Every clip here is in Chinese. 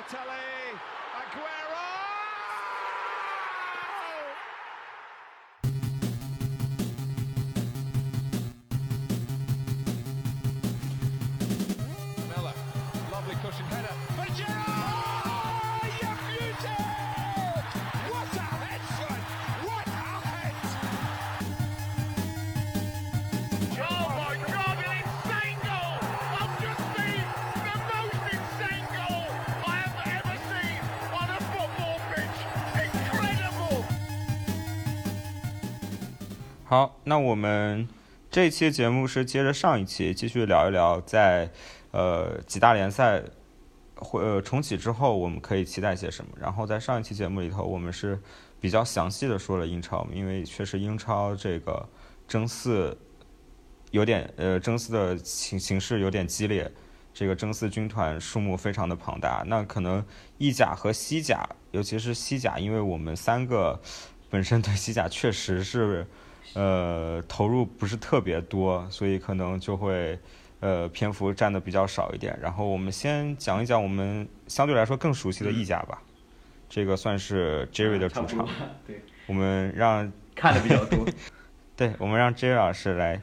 Balotelli, Aguero! 好，那我们这期节目是接着上一期继续聊一聊在呃几大联赛会呃重启之后，我们可以期待些什么。然后在上一期节目里头，我们是比较详细的说了英超，因为确实英超这个争四有点呃争四的形形势有点激烈，这个争四军团数目非常的庞大。那可能意甲和西甲，尤其是西甲，因为我们三个本身对西甲确实是。呃，投入不是特别多，所以可能就会呃篇幅占的比较少一点。然后我们先讲一讲我们相对来说更熟悉的意甲吧，这个算是 Jerry 的主场。对，我们让看的比较多。对，我们让 Jerry 老师来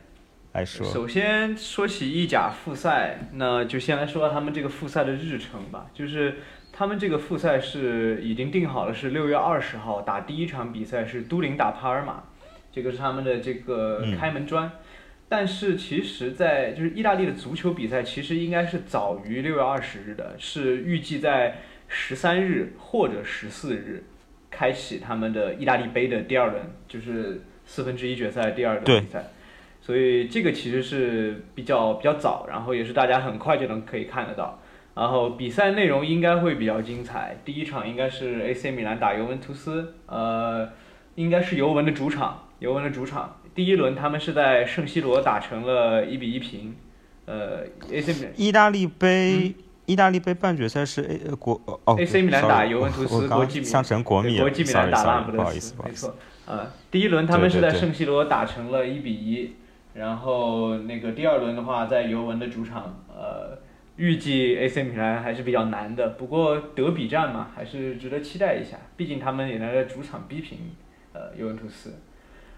来说。首先说起意甲复赛，那就先来说他们这个复赛的日程吧。就是他们这个复赛是已经定好了，是六月二十号打第一场比赛是都灵打帕尔马。这个是他们的这个开门砖，但是其实，在就是意大利的足球比赛，其实应该是早于六月二十日的，是预计在十三日或者十四日开启他们的意大利杯的第二轮，就是四分之一决赛第二轮比赛，所以这个其实是比较比较早，然后也是大家很快就能可以看得到，然后比赛内容应该会比较精彩，第一场应该是 AC 米兰打尤文图斯，呃，应该是尤文的主场。尤文的主场，第一轮他们是在圣西罗打成了一比一平，呃，AC 米兰。意大利杯，意大利杯半决赛是 A 国哦，AC 米兰打尤文图斯，国际米想成国米国际米兰打拉姆不好意思，没错，呃，第一轮他们是在圣西罗打成了一比一，然后那个第二轮的话在尤文的主场，呃，预计 AC 米兰还是比较难的，不过德比战嘛，还是值得期待一下，毕竟他们也能在主场逼平呃尤文图斯。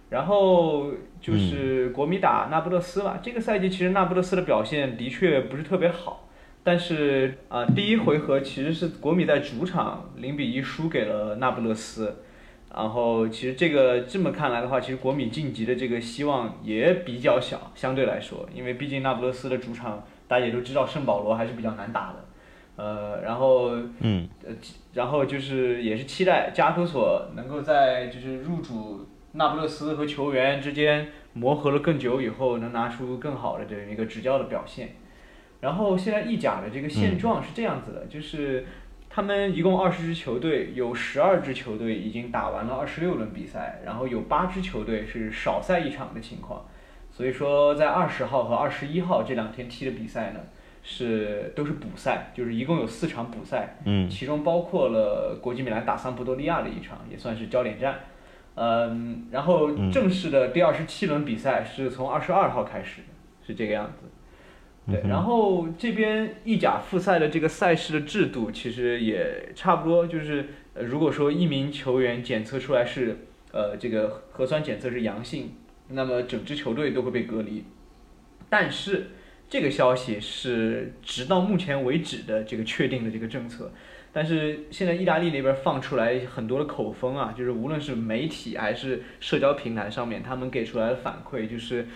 然后就是国米打那不勒斯吧。这个赛季其实那不勒斯的表现的确不是特别好，但是啊，第一回合其实是国米在主场零比一输给了那不勒斯。然后其实这个这么看来的话，其实国米晋级的这个希望也比较小，相对来说，因为毕竟那不勒斯的主场大家也都知道，圣保罗还是比较难打的。呃，然后嗯，呃，然后就是也是期待加图索能够在就是入主。那不勒斯和球员之间磨合了更久以后，能拿出更好的这样一个执教的表现。然后现在意甲的这个现状是这样子的，就是他们一共二十支球队，有十二支球队已经打完了二十六轮比赛，然后有八支球队是少赛一场的情况。所以说，在二十号和二十一号这两天踢的比赛呢，是都是补赛，就是一共有四场补赛，嗯，其中包括了国际米兰打桑普多利亚的一场，也算是焦点战。嗯，然后正式的第二十七轮比赛是从二十二号开始，是这个样子。对，然后这边意甲复赛的这个赛事的制度其实也差不多，就是如果说一名球员检测出来是呃这个核酸检测是阳性，那么整支球队都会被隔离。但是这个消息是直到目前为止的这个确定的这个政策。但是现在意大利那边放出来很多的口风啊，就是无论是媒体还是社交平台上面，他们给出来的反馈就是，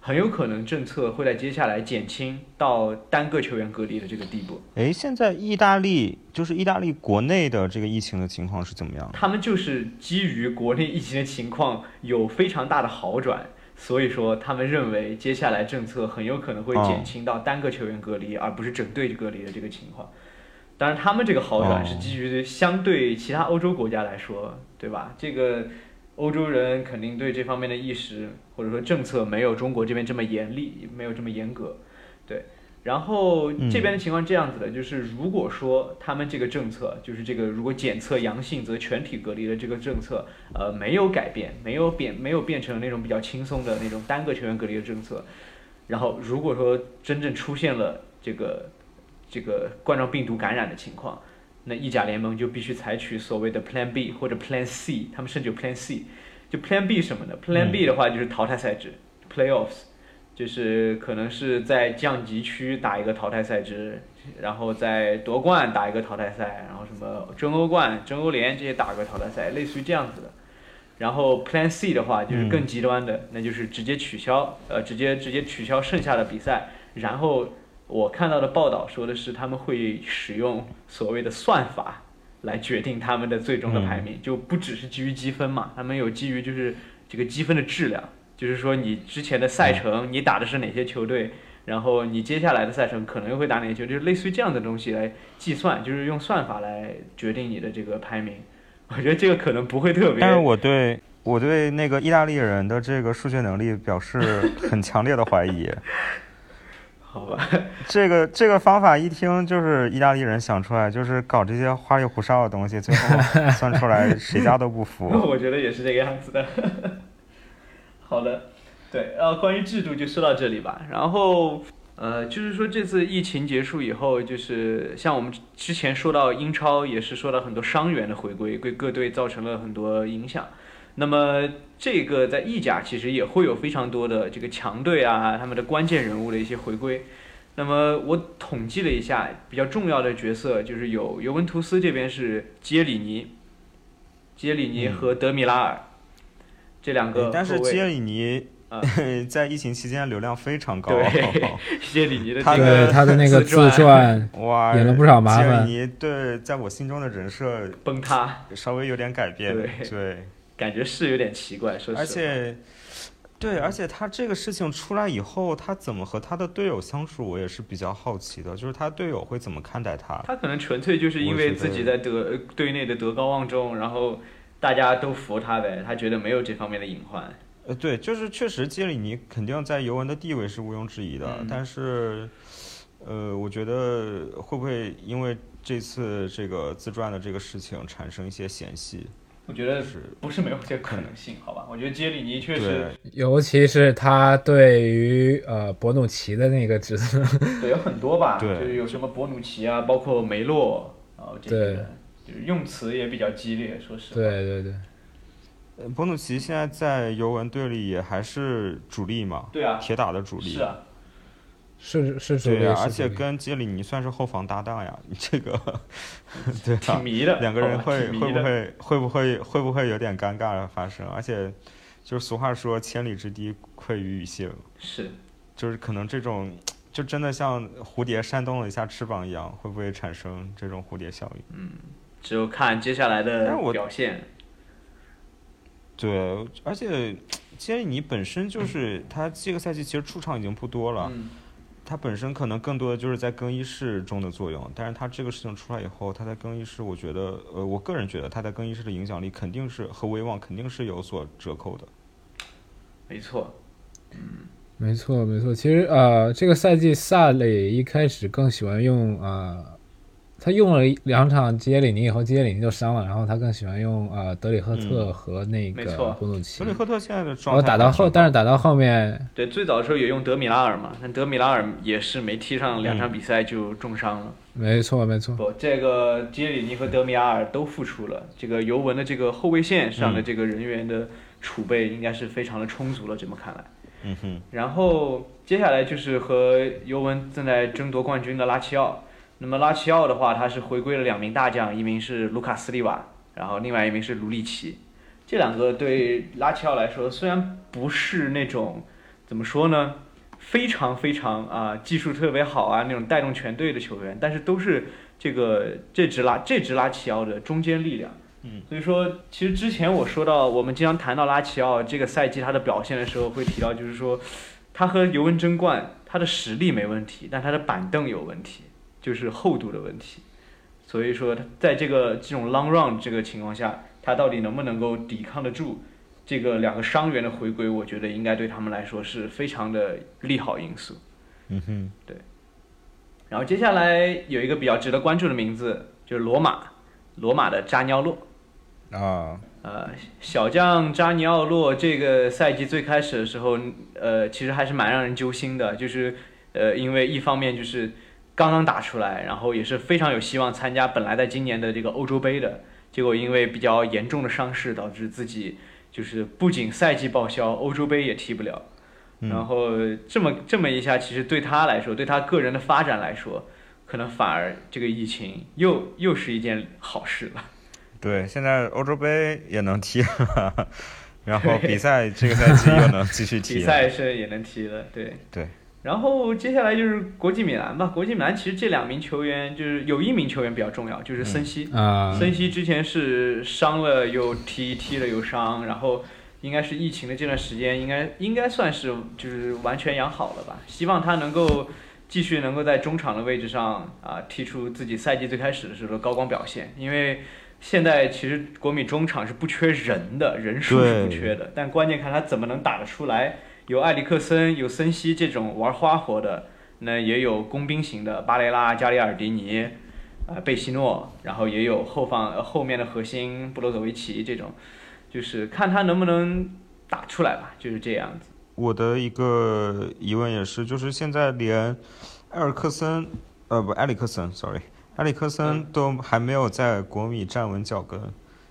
很有可能政策会在接下来减轻到单个球员隔离的这个地步。哎，现在意大利就是意大利国内的这个疫情的情况是怎么样？他们就是基于国内疫情的情况有非常大的好转，所以说他们认为接下来政策很有可能会减轻到单个球员隔离，而不是整队隔离的这个情况。当然，他们这个好转是基于相对其他欧洲国家来说，对吧？这个欧洲人肯定对这方面的意识或者说政策没有中国这边这么严厉，没有这么严格，对。然后这边的情况这样子的，就是如果说他们这个政策，就是这个如果检测阳性则全体隔离的这个政策，呃，没有改变，没有变，没有变成那种比较轻松的那种单个成员隔离的政策，然后如果说真正出现了这个。这个冠状病毒感染的情况，那意甲联盟就必须采取所谓的 Plan B 或者 Plan C，他们甚至有 Plan C。就 Plan B 什么的，Plan B 的话就是淘汰赛制、Playoffs，就是可能是在降级区打一个淘汰赛制，然后在夺冠打一个淘汰赛，然后什么争欧冠、争欧联这些打个淘汰赛，类似于这样子的。然后 Plan C 的话就是更极端的，那就是直接取消，呃，直接直接取消剩下的比赛。然后我看到的报道说的是他们会使用所谓的算法。来决定他们的最终的排名，就不只是基于积分嘛，他们有基于就是这个积分的质量，就是说你之前的赛程，你打的是哪些球队，然后你接下来的赛程可能又会打哪些球，就是类似于这样的东西来计算，就是用算法来决定你的这个排名。我觉得这个可能不会特别。但是我对我对那个意大利人的这个数学能力表示很强烈的怀疑。好吧，这个这个方法一听就是意大利人想出来，就是搞这些花里胡哨的东西，最后算出来谁家都不服。我觉得也是这个样子的。好的，对，呃关于制度就说到这里吧。然后呃，就是说这次疫情结束以后，就是像我们之前说到英超，也是说到很多伤员的回归，对各队造成了很多影响。那么这个在意甲其实也会有非常多的这个强队啊，他们的关键人物的一些回归。那么我统计了一下，比较重要的角色就是有尤文图斯这边是杰里尼，杰里尼和德米拉尔这两个但是杰里尼 在疫情期间流量非常高。对，杰里尼的他的他的那个自传哇，引了不少麻烦。杰里尼对，在我心中的人设崩塌，稍微有点改变。对。感觉是有点奇怪，说实话。而且，对，而且他这个事情出来以后，他怎么和他的队友相处，我也是比较好奇的。就是他队友会怎么看待他？他可能纯粹就是因为自己在德队内的德高望重，然后大家都服他呗。他觉得没有这方面的隐患。呃，对，就是确实基里尼肯定在尤文的地位是毋庸置疑的。但是，呃，我觉得会不会因为这次这个自传的这个事情产生一些嫌隙？我觉得是不是没有这可能性？好吧，我觉得杰里尼确实，尤其是他对于呃博努奇的那个指责，对有很多吧，就是有什么博努奇啊，包括梅洛，然后这些，就是用词也比较激烈，说实话。对对对，呃，博努奇现在在尤文队里也还是主力嘛？对啊，铁打的主力。是啊。是是主力，而且跟杰里尼算是后防搭档呀，这个 对挺迷的，两个人会会不会会不会会不会有点尴尬发生？而且就是俗话说千里之堤溃于蚁穴，是，就是可能这种就真的像蝴蝶扇动了一下翅膀一样，会不会产生这种蝴蝶效应？嗯，只有看接下来的表现。对，而且杰里尼本身就是 他这个赛季其实出场已经不多了。他本身可能更多的就是在更衣室中的作用，但是他这个事情出来以后，他在更衣室，我觉得，呃，我个人觉得他在更衣室的影响力肯定是和威望肯定是有所折扣的。没错，嗯，没错没错。其实呃，这个赛季萨里一开始更喜欢用呃。他用了两场基耶里尼以后，基耶里尼就伤了，然后他更喜欢用呃德里赫特和那个布鲁奇。德里赫特现在的状态。打到后，但是打到后面，对，最早的时候也用德米拉尔嘛，但德米拉尔也是没踢上两场比赛就重伤了。没错，没错。不，这个杰里尼和德米拉尔都复出了，这个尤文的这个后卫线上的这个人员的储备应该是非常的充足了，这么看来。嗯哼。然后接下来就是和尤文正在争夺冠军的拉齐奥。那么拉齐奥的话，他是回归了两名大将，一名是卢卡斯利瓦，然后另外一名是卢利奇。这两个对拉齐奥来说，虽然不是那种怎么说呢，非常非常啊技术特别好啊那种带动全队的球员，但是都是这个这支拉这支拉齐奥的中坚力量。嗯，所以说，其实之前我说到我们经常谈到拉齐奥这个赛季他的表现的时候，会提到就是说，他和尤文争冠，他的实力没问题，但他的板凳有问题。就是厚度的问题，所以说他在这个这种 long run 这个情况下，他到底能不能够抵抗得住这个两个伤员的回归？我觉得应该对他们来说是非常的利好因素。嗯哼，对。然后接下来有一个比较值得关注的名字，就是罗马，罗马的扎尼奥洛。啊。呃，小将扎尼奥洛这个赛季最开始的时候，呃，其实还是蛮让人揪心的，就是呃，因为一方面就是。刚刚打出来，然后也是非常有希望参加本来在今年的这个欧洲杯的，结果因为比较严重的伤势，导致自己就是不仅赛季报销，欧洲杯也踢不了。然后这么这么一下，其实对他来说，对他个人的发展来说，可能反而这个疫情又又是一件好事了。对，现在欧洲杯也能踢了，然后比赛这个赛季又能继续踢 比。赛是也能踢了，对。对。然后接下来就是国际米兰吧，国际米兰其实这两名球员就是有一名球员比较重要，就是森西。啊，森西之前是伤了又踢，踢了又伤，然后应该是疫情的这段时间，应该应该算是就是完全养好了吧。希望他能够继续能够在中场的位置上啊踢出自己赛季最开始的时候的高光表现，因为现在其实国米中场是不缺人的，人数是不缺的，但关键看他怎么能打得出来。有埃里克森、有森西这种玩花活的，那也有工兵型的巴雷拉、加里尔迪尼。啊，贝西诺，然后也有后方呃后面的核心布罗佐维奇这种，就是看他能不能打出来吧，就是这样子。我的一个疑问也是，就是现在连埃尔克森，呃不，埃里克森，sorry，埃里克森都还没有在国米站稳脚跟，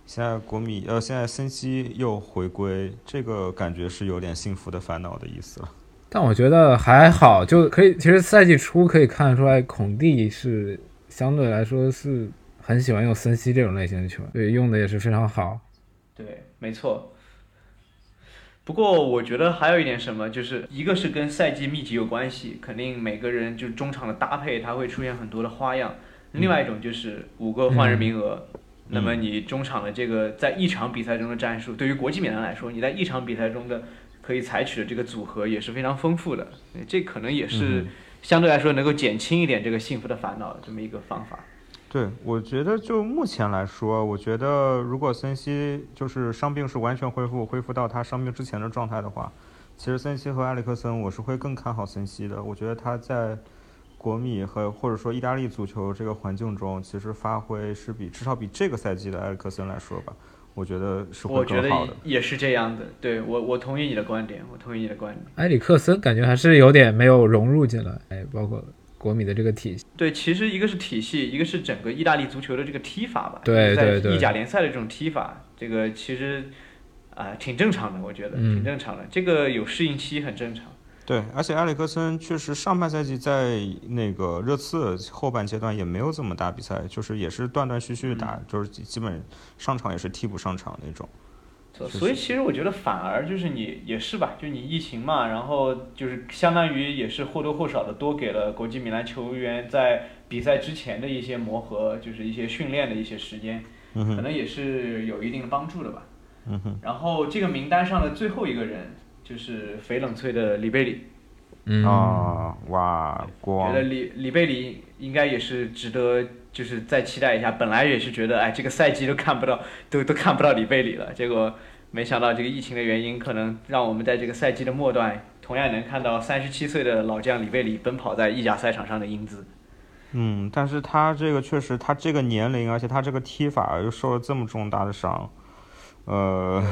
现在国米呃现在森西又回归，这个感觉是有点幸福的烦恼的意思了。但我觉得还好，就可以。其实赛季初可以看得出来，孔蒂是相对来说是很喜欢用森西这种类型的球员，对，用的也是非常好。对，没错。不过我觉得还有一点什么，就是一个是跟赛季密集有关系，肯定每个人就中场的搭配，它会出现很多的花样。另外一种就是五个换人名额，那么你中场的这个在一场比赛中的战术，对于国际米兰来说，你在一场比赛中的可以采取的这个组合也是非常丰富的，这可能也是相对来说能够减轻一点这个幸福的烦恼的这么一个方法。对，我觉得就目前来说，我觉得如果森西就是伤病是完全恢复，恢复到他伤病之前的状态的话，其实森西和埃里克森我是会更看好森西的。我觉得他在国米和或者说意大利足球这个环境中，其实发挥是比至少比这个赛季的埃里克森来说吧，我觉得是会我觉得更好的。也是这样的，对我我同意你的观点，我同意你的观点。埃里克森感觉还是有点没有融入进来，哎，包括国米的这个体系。对，其实一个是体系，一个是整个意大利足球的这个踢法吧。对在对对意甲联赛的这种踢法，这个其实啊、挺正常的，我觉得、嗯挺正常的。这个有适应期很正常。对，而且埃里克森确实上半赛季在那个热刺后半阶段也没有怎么打比赛，就是也是断断续续打，就是基基本上场也是替补上场那种。是所以其实我觉得反而就是你也是吧，就你疫情嘛，然后就是相当于也是或多或少的多给了国际米兰球员在比赛之前的一些磨合，就是一些训练的一些时间，可能也是有一定的帮助的吧。然后这个名单上的最后一个人就是翡冷翠的里贝里，嗯，啊，哇，国王觉得里里贝里应该也是值得，就是再期待一下。本来也是觉得，哎，这个赛季都看不到，都都看不到里贝里了。结果没想到这个疫情的原因，可能让我们在这个赛季的末段，同样能看到三十七岁的老将里贝里奔跑在意甲赛场上的英姿。嗯，但是他这个确实，他这个年龄，而且他这个踢法又受了这么重大的伤，呃，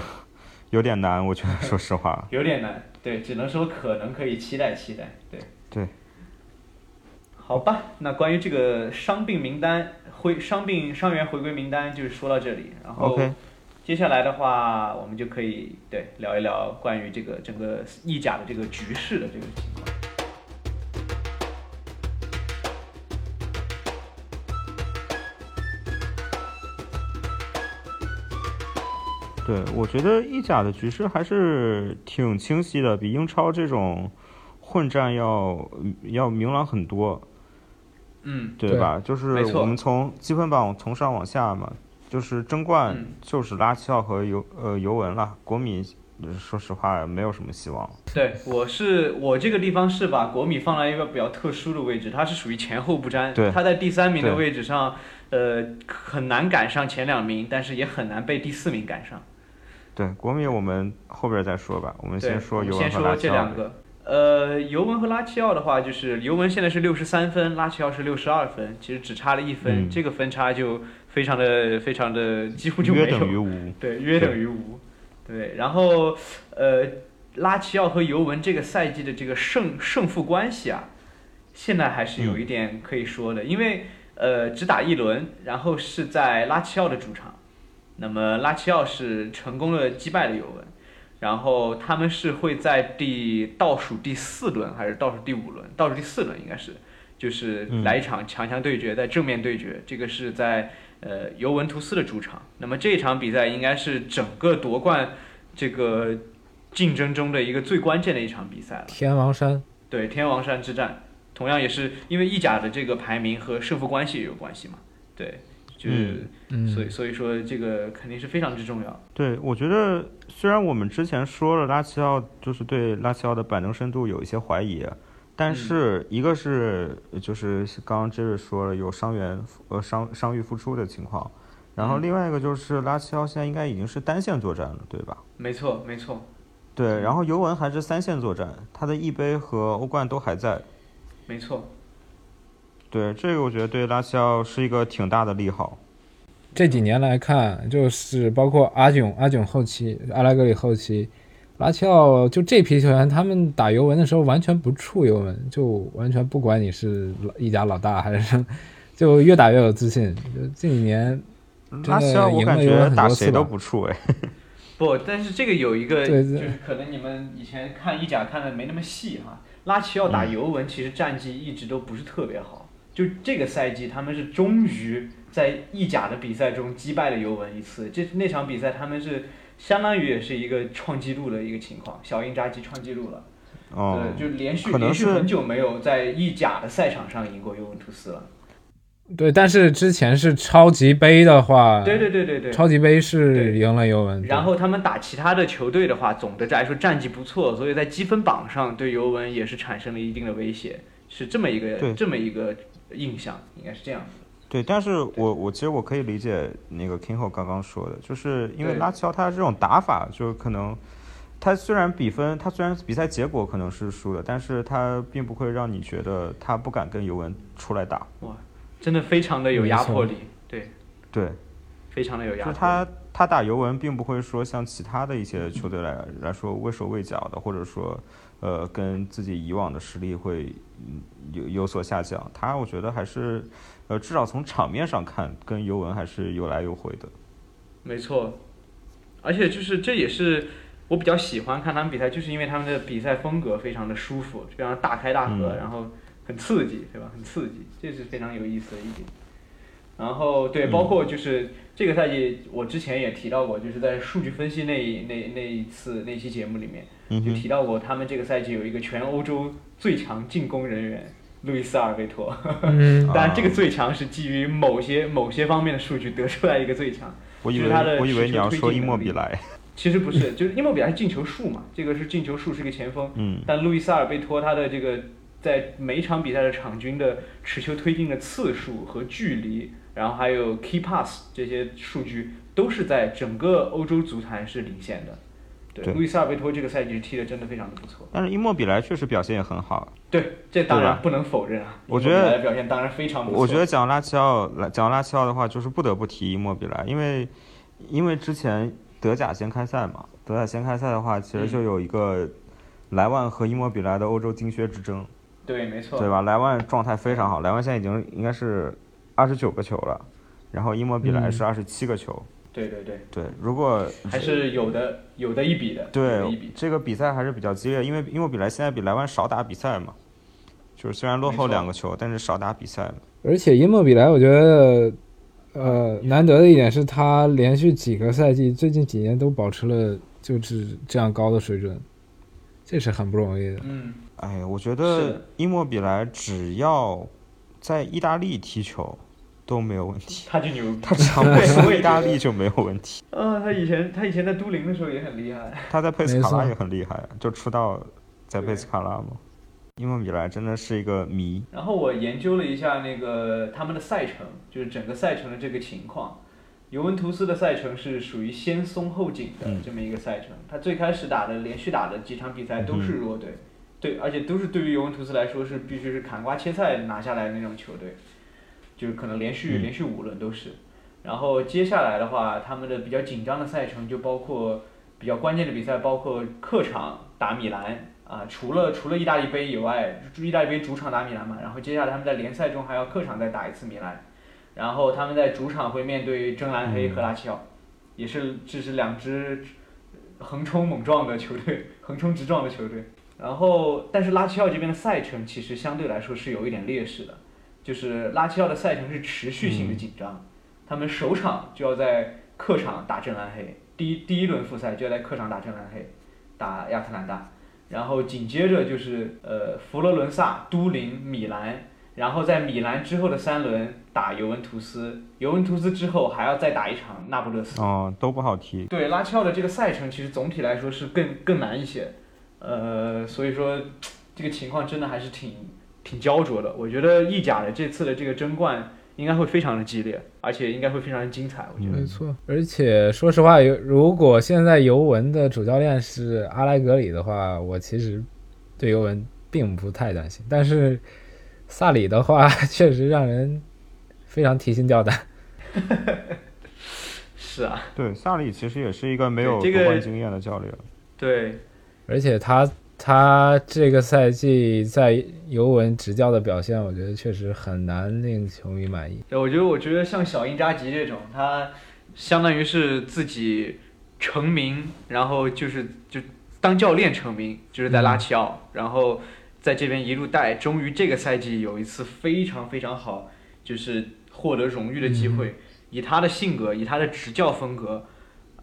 有点难，我觉得，说实话。有点难，对，只能说可能可以期待期待，对。对。好吧，那关于这个伤病名单回伤病伤员回归名单就是说到这里，然后接下来的话，我们就可以对聊一聊关于这个整个意甲的这个局势的这个情况。对，我觉得意甲的局势还是挺清晰的，比英超这种混战要要明朗很多，嗯，对对吧？就是我们从积分榜从上往下嘛，就是争冠嗯就是拉齐奥和尤呃尤文了，国米呃说实话没有什么希望。对，我是我这个地方是把国米放在一个比较特殊的位置，它是属于前后不沾。对它在第三名的位置上，呃，很难赶上前两名，但是也很难被第四名赶上。对，国米我们后边再说吧，我们，先说尤文和拉先说这齐奥呗。两个。呃，尤文和拉齐奥的话，就是尤文现在是六十三分，拉齐奥是六十二分，其实只差了一分，嗯这个分差就非常的非常的几乎就没约有。等于无。对，约等于无。对，然后呃，拉齐奥和尤文这个赛季的这个胜胜负关系啊，现在还是有一点可以说的，因为呃只打一轮，然后是在拉齐奥的主场，那么拉齐奥是成功的击败了尤文，然后他们是会在第倒数第四轮还是倒数第五轮？倒数第四轮应该是，就是来一场强强对决，在正面对决，这个是在呃尤文图斯的主场，那么这一场比赛应该是整个夺冠这个竞争中的一个最关键的一场比赛了。天王山，对天王山之战，同样也是因为意甲的这个排名和胜负关系也有关系嘛。对，就是、嗯，所以所以说这个肯定是非常之重要。对，我觉得虽然我们之前说了拉齐奥就是对拉齐奥的板凳深度有一些怀疑，但是一个是就是刚刚 Jerry 说了有伤员呃伤伤愈复出的情况，然后嗯另外一个就是拉齐奥现在应该已经是单线作战了，对吧？没错，没错，对，然后尤文还是三线作战，他的意杯和欧冠都还在。没错。对，这个我觉得对拉齐奥是一个挺大的利好。这几年来看，就是包括阿囧、阿囧后期、阿莱格里后期，拉齐奥就这批球员，他们打尤文的时候完全不怵尤文，就完全不管你是老一家老大还是，就越打越有自信。就这几年，真的拉齐奥我感赢了尤文觉很多次打谁都吧不怵哎。不，但是这个有一个，就是可能你们以前看意甲看的没那么细哈。拉齐奥打嗯尤文其实战绩一直都不是特别好，就这个赛季他们是终于在意甲的比赛中击败了尤文一次。这那场比赛他们是相当于也是一个创纪录的一个情况，小因扎吉创纪录了。哦，对，就连续连续很久没有在意甲的赛场上赢过尤文图斯了。对，但是之前是超级杯的话，对对对对对。超级杯是赢了尤文，然后他们打其他的球队的话，总的来说战绩不错，所以在积分榜上对尤文也是产生了一定的威胁，是这么一个这么一个印象，应该是这样子。对，但是我我其实我可以理解那个 King 刚刚说的，就是因为拉齐奥他这种打法，就可能他虽然比分，他虽然比赛结果可能是输的，但是他并不会让你觉得他不敢跟尤文出来打。哇真的非常的有压迫力，对，对，非常的有压迫力。就是他他打尤文，并不会说像其他的一些球队来来说畏手畏脚的，或者说呃跟自己以往的实力会嗯有有所下降。他我觉得还是呃至少从场面上看，跟尤文还是有来有回的。没错，而且就是这也是我比较喜欢看他们比赛，就是因为他们的比赛风格非常的舒服，非常大开大合，嗯然后很刺激，对吧？很刺激，这是非常有意思的一点。然后对，嗯。包括就是这个赛季，我之前也提到过，就是在数据分析那一那那一次那期节目里面，就提到过他们这个赛季有一个全欧洲最强进攻人员路易斯·阿尔贝托。嗯，当然，这个啊最强是基于某些某些方面的数据得出来一个最强。我以为就是他的我以为你要说伊莫比莱，其实不是，就是伊莫比莱是进球数嘛，这个是进球数是个前锋，嗯。但路易斯·阿尔贝托他的这个在每一场比赛的场均的持球推进的次数和距离，然后还有 key pass 这些数据都是在整个欧洲足坛是领先的。对，路易斯·阿尔贝托这个赛季踢的真的非常的不错。但是伊莫比莱确实表现也很好。对，这当然不能否认啊。我觉得表现当然非常不错。我觉得讲拉齐奥，来讲拉齐奥的话，就是不得不提伊莫比莱，因为因为之前德甲先开赛嘛，德甲先开赛的话，其实就有一个莱万和伊莫比莱的欧洲金靴之争，对，没错。对吧？莱万状态非常好，莱万现在已经应该是二十九个球了，然后伊莫比莱嗯是二十七个球。对对对，对，如果还是有的有的一比的，有的比对。这个比赛还是比较激烈，因为伊莫比莱现在比莱万少打比赛嘛，就是虽然落后两个球，但是少打比赛了。而且伊莫比莱，我觉得，呃，难得的一点是他连续几个赛季，最近几年都保持了就是这样高的水准，这是很不容易的。嗯，哎，我觉得的伊莫比莱只要在意大利踢球都没有问题，他就牛逼。他只要不意大利就没有问题。嗯，他以前他以前在都灵的时候也很厉害。他在佩斯卡拉也很厉害，就出道在佩斯卡拉嘛。伊莫比莱真的是一个谜，然后我研究了一下那个他们的赛程，就是整个赛程的这个情况。尤文图斯的赛程是属于先松后紧的嗯这么一个赛程，他最开始打的连续打的几场比赛都是弱队，对，而且都是对于尤文图斯来说是必须是砍瓜切菜拿下来的那种球队，就是可能连续嗯。连续五轮都是。然后接下来的话，他们的比较紧张的赛程就包括比较关键的比赛，包括客场打米兰，啊、除了除了意大利杯以外，意大利杯主场打米兰嘛，然后接下来他们在联赛中还要客场再打一次米兰，然后他们在主场会面对真蓝黑和拉齐奥，也是这是两支横冲猛撞的球队，横冲直撞的球队。然后，但是拉齐奥这边的赛程其实相对来说是有一点劣势的，就是拉齐奥的赛程是持续性的紧张，他们首场就要在客场打正蓝黑，第一第一轮复赛就要在客场打正蓝黑，打亚特兰大，然后紧接着就是呃佛罗伦萨、都灵、米兰，然后在米兰之后的三轮打尤文图斯，尤文图斯之后还要再打一场那不勒斯。哦，都不好踢。对拉齐奥的这个赛程，其实总体来说是更更难一些，呃，所以说这个情况真的还是挺挺焦灼的。我觉得意甲的这次的这个争冠应该会非常的激烈，而且应该会非常的精彩。我觉得，没错，而且说实话，有如果现在尤文的主教练是阿莱格里的话，我其实对尤文并不太担心。但是萨里的话，确实让人非常提心吊胆。是啊，对，萨里其实也是一个没有夺冠经验的教练。对，而且他他这个赛季在尤文执教的表现，我觉得确实很难令球迷满意。对，我觉得，我觉得像小因扎吉这种，他相当于是自己成名，然后就是就当教练成名，就是在拉齐奥，然后在这边一路带，终于这个赛季有一次非常非常好，就是获得荣誉的机会。以他的性格，以他的执教风格，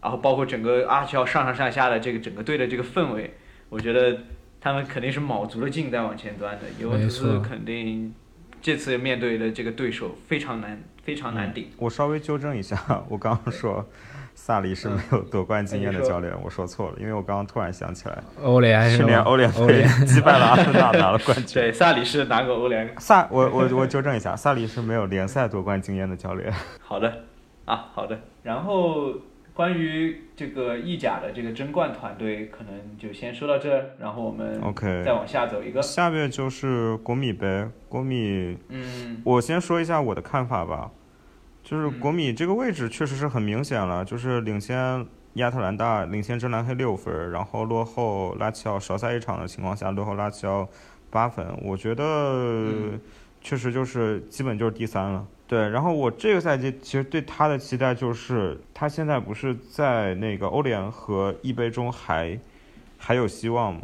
然后包括整个阿齐奥上上下下的这个整个队的这个氛围，我觉得他们肯定是卯足了劲在往前端的。尤文图斯肯定这次面对的这个对手非常难，非常难顶。我稍微纠正一下，我刚刚说萨里是没有夺冠经验的教练，我说错了，因为我刚刚突然想起来，欧联？去年欧联欧杯击败了阿森纳 拿了冠军。对，萨里是拿过欧联。萨，我我我纠正一下，萨里是没有联赛夺冠经验的教练。好的，啊，好的。然后关于这个意甲的这个争冠团队，可能就先说到这儿，然后我们 OK 再往下走一个。下面就是国米呗，国米，嗯，我先说一下我的看法吧，就是嗯。国米这个位置确实是很明显了，就是领先亚特兰大，领先真蓝黑六分，然后落后拉齐奥少赛一场的情况下，落后拉齐奥八分，我觉得嗯。确实就是基本就是第三了。对，然后我这个赛季其实对他的期待就是，他现在不是在那个欧联和一杯中还还有希望吗？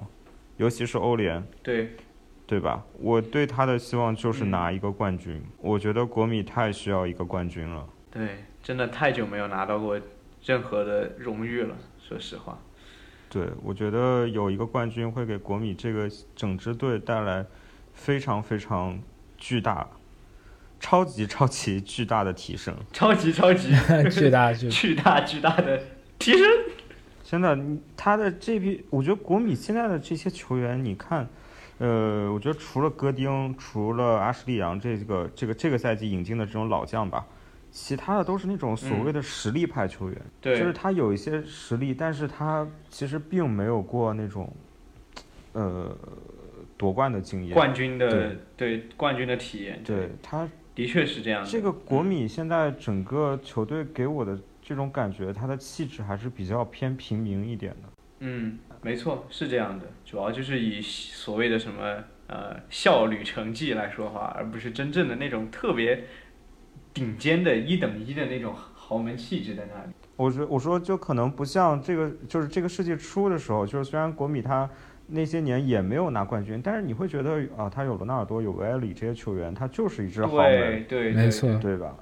尤其是欧联，对，对吧？我对他的希望就是嗯拿一个冠军。我觉得国米太需要一个冠军了。对，真的太久没有拿到过任何的荣誉了，说实话。对，我觉得有一个冠军会给国米这个整支队带来非常非常巨大、超级 超级巨大的提升。超级超级。巨大巨巨大巨大的提升。真的，他的这批，我觉得国米现在的这些球员，你看，呃，我觉得除了戈丁，除了阿什利杨这个这个这个赛季引进的这种老将吧，其他的都是那种所谓的实力派球员，对，就是他有一些实力，但是他其实并没有过那种，呃，夺冠的经验。冠军的对。对冠军的体验，对。他的确是这样的。这个国米现在整个球队给我的这种感觉，他的气质还是比较偏平民一点的。嗯，没错，是这样的，主要就是以所谓的什么呃效率成绩来说话，而不是真正的那种特别顶尖的一等一的那种豪门气质在那里。我说我说就可能不像这个，就是这个世纪初的时候，就是虽然国米他那些年也没有拿冠军，但是你会觉得啊，他有罗纳尔多、有维埃里这些球员，他就是一支豪对门，对，没错对吧？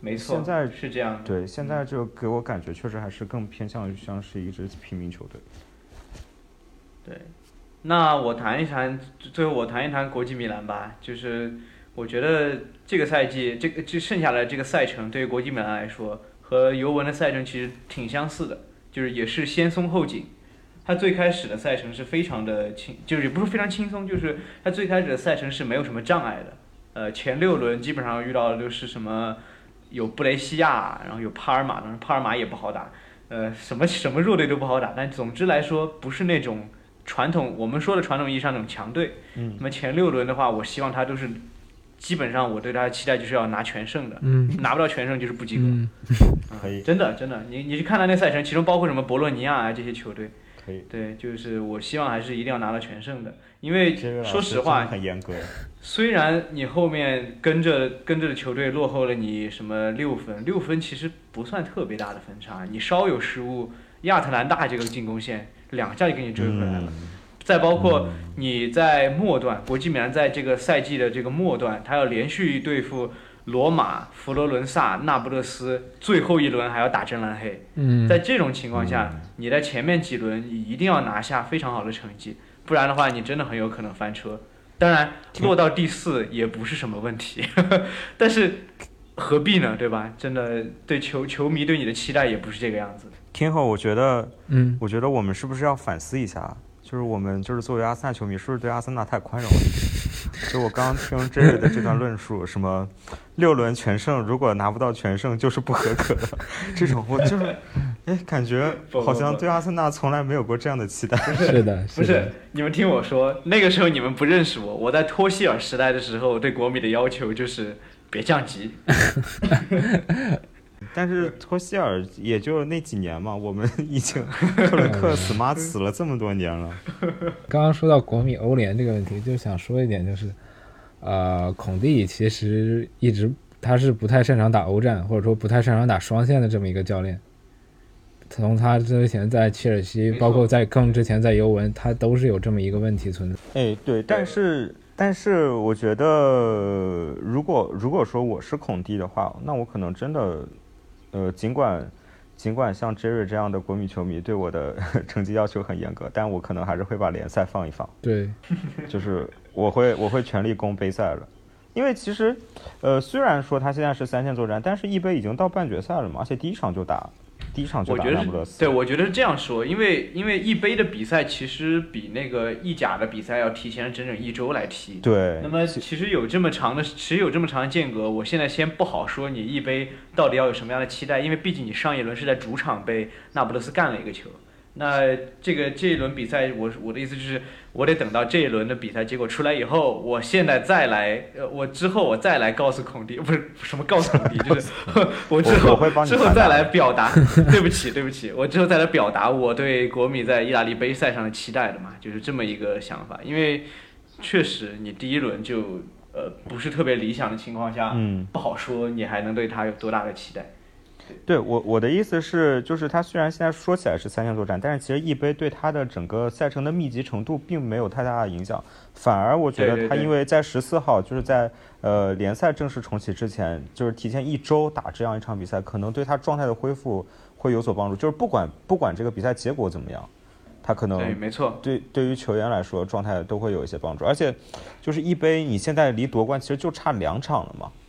没错，现在是这样的。对，现在就给我感觉确实还是更偏向于像是一支平民球队。对，那我谈一谈，最后我谈一谈国际米兰吧。就是我觉得这个赛季，这个就剩下的这个赛程，对于国际米兰来说，和尤文的赛程其实挺相似的，就是也是先松后紧。他最开始的赛程是非常的轻，就是也不是非常轻松，就是他最开始的赛程是没有什么障碍的。呃，前六轮基本上遇到的都是什么，有布雷西亚，然后有帕尔马，当然帕尔马也不好打，呃，什么什么弱队都不好打。但总之来说，不是那种传统我们说的传统意义上那种强队。嗯那么前六轮的话，我希望他都是，基本上我对他的期待就是要拿全胜的，嗯拿不到全胜就是不及格。嗯，可以真的真的，你你去看他那赛程，其中包括什么博洛尼亚啊这些球队，可以。对，就是我希望还是一定要拿到全胜的，因为说实话，很严格。虽然你后面跟着跟着的球队落后了你什么六分，六分其实不算特别大的分差，你稍有失误，亚特兰大这个进攻线两下就给你追回来了。嗯再包括你在末段，国际米兰在这个赛季的这个末段，他要连续对付罗马、佛罗伦萨、那不勒斯，最后一轮还要打真蓝黑。嗯，在这种情况下，你在前面几轮你一定要拿下非常好的成绩，不然的话，你真的很有可能翻车。当然，落到第四也不是什么问题，但是何必呢？对吧？真的对球球迷对你的期待也不是这个样子。天后，我觉得，嗯，我觉得我们是不是要反思一下？就是我们就是作为阿森纳球迷，是不是对阿森纳太宽容了？就我刚刚听 Jerry 的这段论述，什么六轮全胜，如果拿不到全胜就是不合格的，这种我就是，哎，感觉好像对阿森纳从来没有过这样的期待。是的，不是，你们听我说，那个时候你们不认识我，我在托希尔时代的时候，对国米的要求就是别降级。但是托希尔也就那几年嘛，我们 已经克伦克死妈死了这么多年了。刚刚说到国米欧联这个问题，就想说一点，就是，呃，孔蒂其实一直他是不太擅长打欧战，或者说不太擅长打双线的这么一个教练。从他之前在切尔西，包括在更之前在尤文，他都是有这么一个问题存在。哎，对，但是但是我觉得，如果如果说我是孔蒂的话，那我可能真的，呃，尽管尽管像 Jerry 这样的国米球迷对我的 成绩要求很严格，但我可能还是会把联赛放一放，对，就是我会我会全力攻杯赛了。因为其实，呃，虽然说他现在是三线作战，但是一杯已经到半决赛了嘛，而且第一场就打，第一场就打我觉得是，那不勒斯。对，我觉得是这样说，因为因为一杯的比赛其实比那个意甲的比赛要提前整整一周来踢。对那么其实有这么长的，其实有这么长的间隔，我现在先不好说你一杯到底要有什么样的期待，因为毕竟你上一轮是在主场被那不勒斯干了一个球。那这个这一轮比赛，我我的意思就是，我得等到这一轮的比赛结果出来以后，我现在再来，呃，我之后我再来告诉孔蒂，不是什么告诉孔蒂，就是 我之后之后再来表达，对不起对不起，我之后再来表达我对国米在意大利杯赛上的期待的嘛，就是这么一个想法，因为确实你第一轮就呃不是特别理想的情况下，嗯，不好说你还能对他有多大的期待。对我我的意思是，就是他虽然现在说起来是三线作战，但是其实一杯对他的整个赛程的密集程度并没有太大的影响，反而我觉得他因为在十四号就是在呃联赛正式重启之前，就是提前一周打这样一场比赛，可能对他状态的恢复会有所帮助。就是不管不管这个比赛结果怎么样，他可能对，没错，对对于球员来说状态都会有一些帮助，而且就是一杯你现在离夺冠其实就差两场了嘛，嗯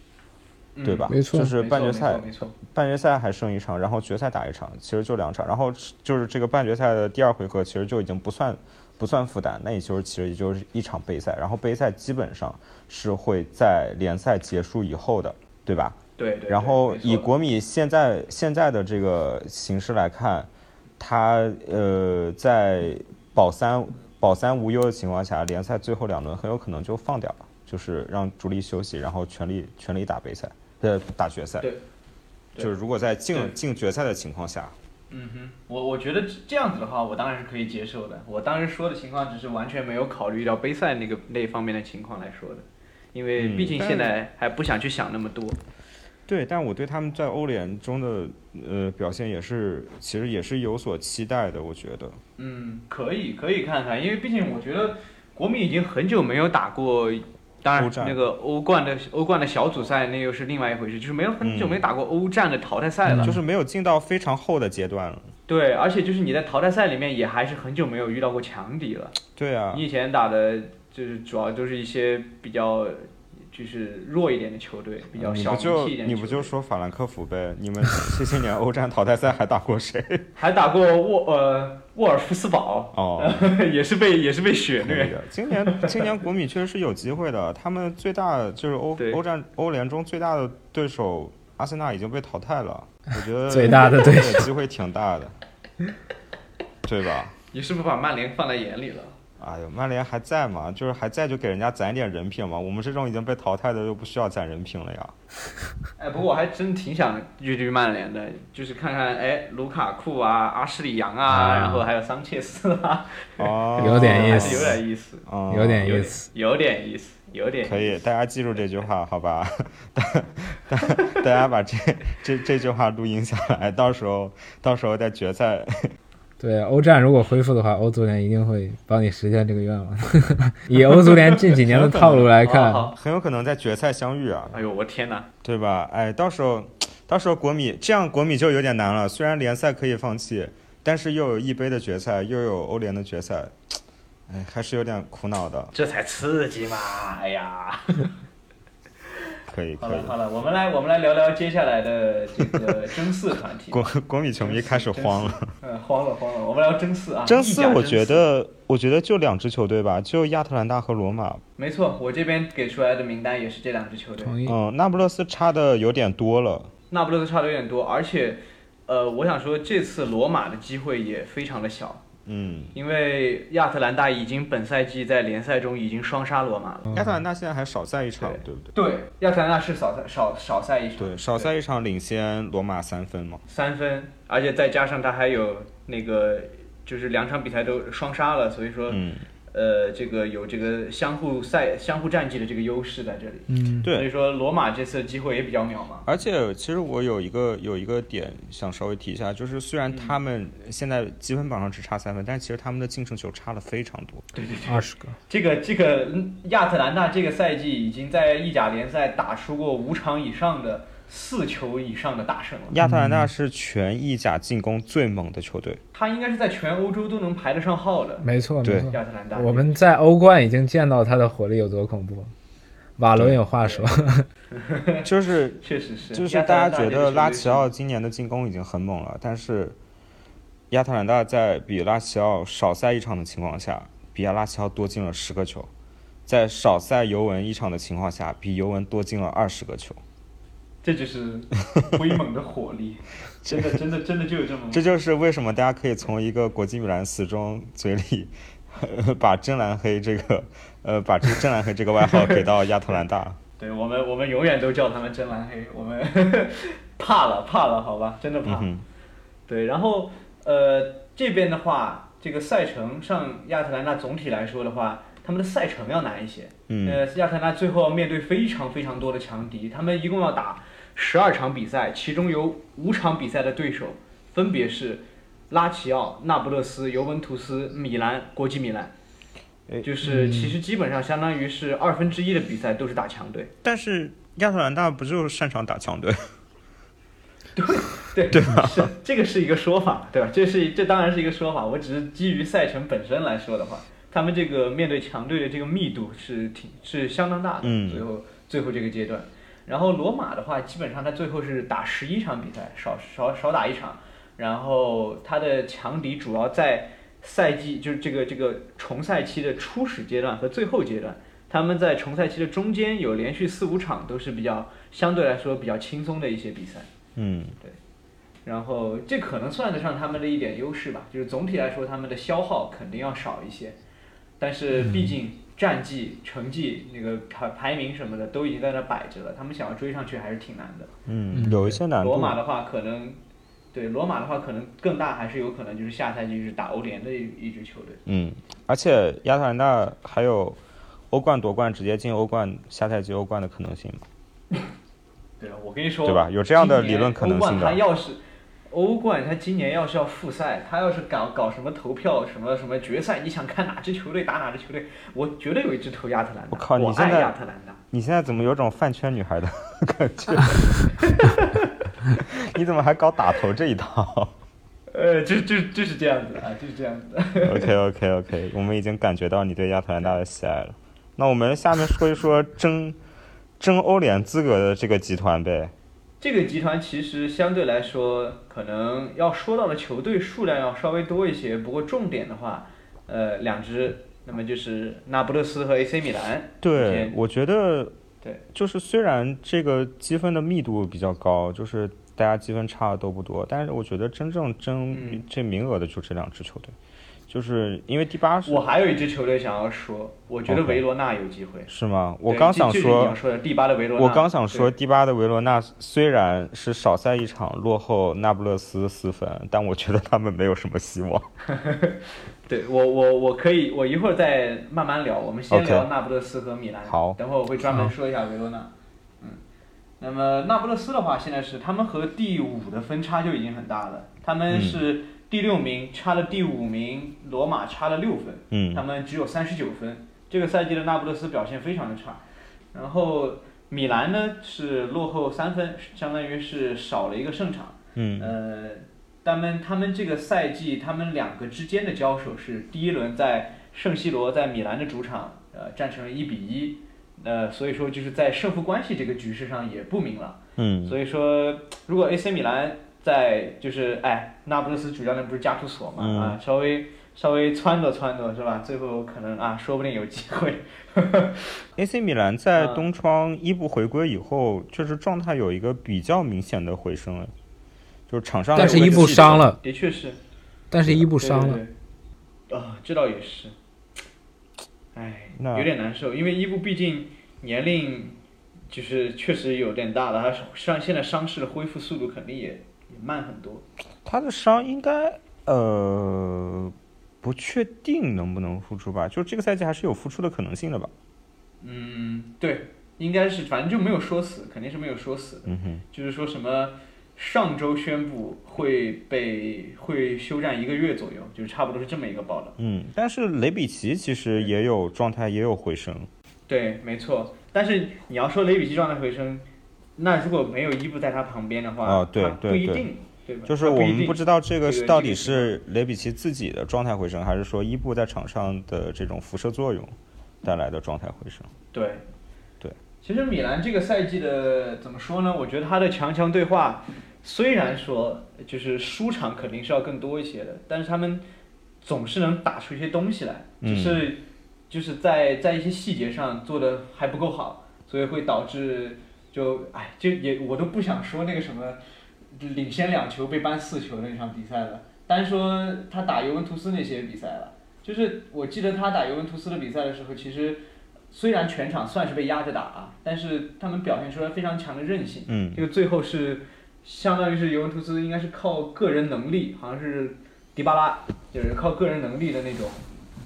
对吧？没错就是半决赛没错，半决赛还剩一场，然后决赛打一场，其实就两场。然后就是这个半决赛的第二回合，其实就已经不算不算负担，那也就是其实也就是一场杯赛。然后杯赛基本上是会在联赛结束以后的，对吧？对对。然后以国米现在现在的这个形势来看，他呃在保三保三无忧的情况下，联赛最后两轮很有可能就放掉了，就是让主力休息，然后全力全力打杯赛，呃打决赛。对对就是如果在进进决赛的情况下，嗯哼，我我觉得这这样子的话，我当然是可以接受的。我当时说的情况只是完全没有考虑到杯赛那个那方面的情况来说的，因为嗯毕竟现在还不想去想那么多。对，但我对他们在欧联中的呃表现也是，其实也是有所期待的。我觉得，嗯，可以可以看看，因为毕竟我觉得国米已经很久没有打过，当然那个欧冠的欧冠的小组赛那又是另外一回事，就是没有很久嗯没打过欧战的淘汰赛了。就是没有进到非常后的阶段了。对，而且就是你在淘汰赛里面也还是很久没有遇到过强敌了。对啊你，以前打的就是主要都是一些比较就是弱一点的球队，比较小名你就气一点的球队。你不就说法兰克福呗？你们这些年欧战淘汰赛还打过谁？还打过沃呃沃尔夫斯堡，哦，也是被也是被血虐。的。今年今年国米确实是有机会的，他们最大就是欧欧战欧联中最大的对手阿森纳已经被淘汰了，我觉得最大的对手机会挺大的，对吧？你是不是把曼联放在眼里了？哎呦，曼联还在嘛？就是还在就给人家攒点人品嘛。我们这种已经被淘汰的就不需要攒人品了呀。哎，不过我还真挺想绿绿曼联的，就是看看哎，卢卡库啊，阿什利杨啊，啊然后还有桑切斯啊，哦，有点意思有点意思，嗯有点意思。有点意思，有点意思可以，大家记住这句话，好吧？大大 大家把这这这句话录音下来，到时候到时候在决赛，对，欧战如果恢复的话，欧足联一定会帮你实现这个愿望。以欧足联近几年的套路来看，很有可能在决赛相遇啊，哎呦，我天哪！对吧？哎，到时候到时候国米这样国米就有点难了。虽然联赛可以放弃，但是又有一杯的决赛，又有欧联的决赛，哎，还是有点苦恼的。这才刺激嘛！哎呀，可以可以好了，好了，我们来我们来聊聊接下来的这个 争四团体。国国米球迷开始慌了。嗯，慌了慌了，我们聊争四啊。争四，我觉得我觉得就两支球队吧，就亚特兰大和罗马。没错，我这边给出来的名单也是这两支球队。同意。嗯，那不勒斯差的有点多了。那不勒斯差的有点多，而且，呃，我想说这次罗马的机会也非常的小，嗯，因为亚特兰大已经本赛季在联赛中已经双杀罗马了。亚特兰大现在还少赛一场，对不对？对，亚特兰大是少赛少少赛一场，对，少赛一场领先罗马三分嘛。三分，而且再加上他还有那个就是两场比赛都双杀了，所以说、嗯，呃这个有这个相互赛相互战绩的这个优势在这里。嗯，对所以说罗马这次机会也比较渺茫。而且其实我有一个有一个点想稍微提一下，就是虽然他们现在积分榜上只差三分，但其实他们的净胜球差了非常多。对对对，二十个，这个这个嗯亚特兰大这个赛季已经在意甲联赛打出过五场以上的四球以上的大胜了。亚特兰大是全意甲进攻最猛的球队。他应该是在全欧洲都能排得上号的。没错对没错。亚特兰大，我们在欧冠已经见到他的火力有多恐怖。瓦伦有话说，就是 确实是，就是大家觉得拉齐奥今年的进攻已经很猛了，但是亚特兰大在比拉齐奥少赛一场的情况下，比拉齐奥多进了十个球，在少赛尤文一场的情况下，比尤文多进了二十个球。这就是威猛的火力，真的真的真的就有这么这就是为什么大家可以从一个国际米兰死忠嘴里，把真蓝黑这个，呃，把这个真蓝黑这个外号给到亚特兰大。对我们我们永远都叫他们真蓝黑，我们 怕了怕了，好吧，真的怕。嗯，对，然后呃这边的话，这个赛程上亚特兰大总体来说的话，他们的赛程要难一些。嗯呃，亚特兰大最后要面对非常非常多的强敌，他们一共要打十二场比赛，其中有五场比赛的对手分别是拉齐奥、那不勒斯、尤文图斯、米兰、国际米兰。诶就是其实基本上相当于是二分之一的比赛都是打强队。但是亚特兰大不就擅长打强队？对对吧？是这个是一个说法，对吧？这是这当然是一个说法，我只是基于赛程本身来说的话，他们这个面对强队的这个密度是挺是相当大的。嗯最后最后这个阶段，然后罗马的话，基本上他最后是打十一场比赛，少少少打一场，然后他的强敌主要在赛季就是这个这个重赛期的初始阶段和最后阶段。他们在重赛期的中间有连续四五场都是比较相对来说比较轻松的一些比赛，嗯。对。然后这可能算得上他们的一点优势吧，就是总体来说他们的消耗肯定要少一些，但是毕竟战绩、成绩、那个排排名什么的都已经在那摆着了，他们想要追上去还是挺难的。嗯，有一些难度。罗马的话可能，对罗马的话可能更大还是有可能就是下赛季是打欧联的一一支球队。嗯，而且亚特兰大还有欧冠夺冠，直接进欧冠下赛季欧冠的可能性嘛？对啊，我跟你说，对吧有这样的理论可能性的欧冠他要是欧冠，他今年要是要复赛，他要是搞搞什么投票，什么什么决赛，你想看哪支球队打哪支球队，我绝对有一支投亚特兰大。我靠你现在亚特兰大。你现在怎么有种饭圈女孩的感觉？你怎么还搞打头这一套呃，就就就是这样子啊，就是这样子的。？OK OK OK，我们已经感觉到你对亚特兰大的喜爱了。那我们下面说一说争争欧联资格的这个集团呗。这个集团其实相对来说，可能要说到的球队数量要稍微多一些，不过重点的话，呃，两支，那么就是那不勒斯和 AC 米兰。对，我觉得，对，就是虽然这个积分的密度比较高，就是大家积分差的都不多，但是我觉得真正争嗯这名额的就这两支球队，就是因为第八是我还有一支球队想要说，我觉得维罗纳有机会。是吗？我刚想说，的第八的维罗纳，我刚想说，第八的维罗纳虽然是少赛一场落后那不勒斯四分，但我觉得他们没有什么希望。对我我我可以，我一会儿再慢慢聊。我们先聊那不勒斯和米兰。好等会儿我会专门说一下维罗纳。嗯，那么那不勒斯的话，现在是他们和第五的分差就已经很大了，他们嗯是第六名，差了第五名罗马差了六分，他嗯们只有三十九分。这个赛季的那不勒斯表现非常的差，然后米兰呢是落后三分，相当于是少了一个胜场。嗯呃，他们他们这个赛季，他们两个之间的交手是第一轮在圣西罗在米兰的主场，呃，战成了一比一，呃，所以说就是在胜负关系这个局势上也不明朗。嗯所以说，如果 AC 米兰在就是哎，那不勒斯主教练不是加图索嘛、嗯。啊，稍微稍微撺掇撺掇是吧？最后可能啊，说不定有机会。AC 米兰在嗯东窗伊布回归以后，确实状态有一个比较明显的回升，了就是场上但是伊布伤了，的确是，但是伊布伤了，啊，这倒也是。哎，那有点难受，因为伊布毕竟年龄就是确实有点大了，他伤现在伤势的恢复速度肯定也也慢很多。他的伤应该呃不确定能不能复出吧，就这个赛季还是有复出的可能性的吧。嗯，对，应该是，反正就没有说死，肯定是没有说死的。嗯哼，就是说什么上周宣布会被会休战一个月左右，就是差不多是这么一个报道。嗯，但是雷比奇其实也有状态也有回升，对，没错。但是你要说雷比奇状态回升，那如果没有伊布在他旁边的话，哦对对对不一定，对吧？就是我们不知道这个是到底是雷比奇自己的状态回升，还是说伊布在场上的这种辐射作用带来的状态回升。对，对。其实米兰这个赛季的怎么说呢？我觉得他的强强对话，虽然说就是输场肯定是要更多一些的，但是他们总是能打出一些东西来，只是就是在在一些细节上做的还不够好，所以会导致就哎，就也我都不想说那个什么领先两球被扳四球的那场比赛了，单说他打尤文图斯那些比赛了。就是我记得他打尤文图斯的比赛的时候，其实虽然全场算是被压着打啊，但是他们表现出来非常强的韧性。嗯这个最后是相当于是尤文图斯应该是靠个人能力，好像是迪巴拉，就是靠个人能力的那种，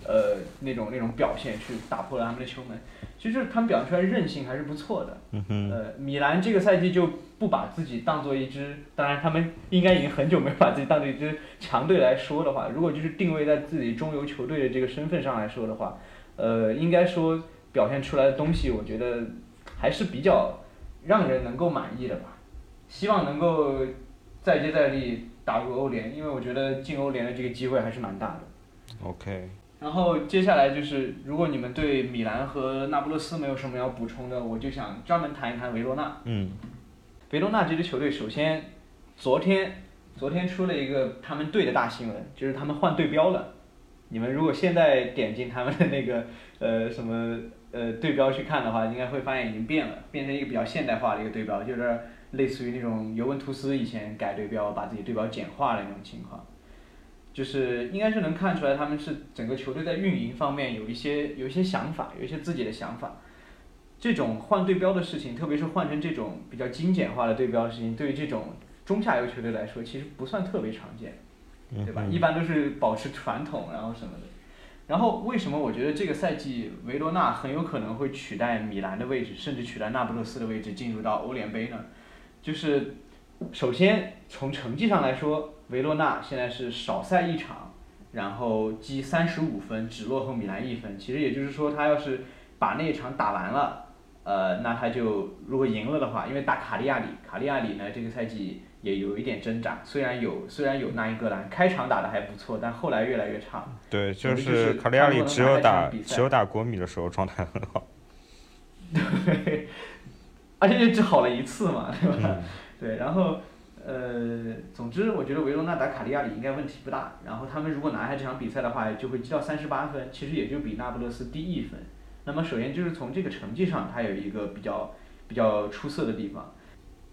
呃，那种那种表现去打破了他们的球门。其实就是他们表现出来韧性还是不错的。嗯哼，呃，米兰这个赛季就不把自己当做一支，当然他们应该已经很久没有把自己当做一支强队来说的话，如果就是定位在自己中游球队的这个身份上来说的话，呃，应该说表现出来的东西，我觉得还是比较让人能够满意的吧。希望能够再接再厉打入欧联，因为我觉得进欧联的这个机会还是蛮大的。，OK，然后接下来就是，如果你们对米兰和那不勒斯没有什么要补充的，我就想专门谈一谈维罗纳。嗯维罗纳这支球队，首先昨天昨天出了一个他们队的大新闻，就是他们换队标了。你们如果现在点进他们的那个呃什么呃队标去看的话，应该会发现已经变了，变成一个比较现代化的一个队标，就是类似于那种尤文图斯以前改队标，把自己队标简化的那种情况。就是应该是能看出来，他们是整个球队在运营方面有一些有一些想法，有一些自己的想法。这种换对标的事情，特别是换成这种比较精简化的对标的事情，对于这种中下游球队来说，其实不算特别常见，对吧？一般都是保持传统，然后什么的。然后为什么我觉得这个赛季维罗纳很有可能会取代米兰的位置，甚至取代那不勒斯的位置，进入到欧联杯呢？就是首先从成绩上来说，维罗纳现在是少赛一场，然后积三十五分，只落后米兰一分。其实也就是说，他要是把那一场打完了，呃，那他就如果赢了的话，因为打卡利亚里，卡利亚里呢这个赛季也有一点挣扎，虽然有虽然有那英格兰开场打的还不错，但后来越来越差。对，就是是卡利亚里只有打只有打国米的时候状态很好。对，而且也只好了一次嘛，对吧？嗯对，然后呃，总之我觉得维罗纳打卡利亚里应该问题不大。然后他们如果拿下这场比赛的话，就会积到三十八分，其实也就比那不勒斯低一分。那么首先就是从这个成绩上，它有一个比较比较出色的地方。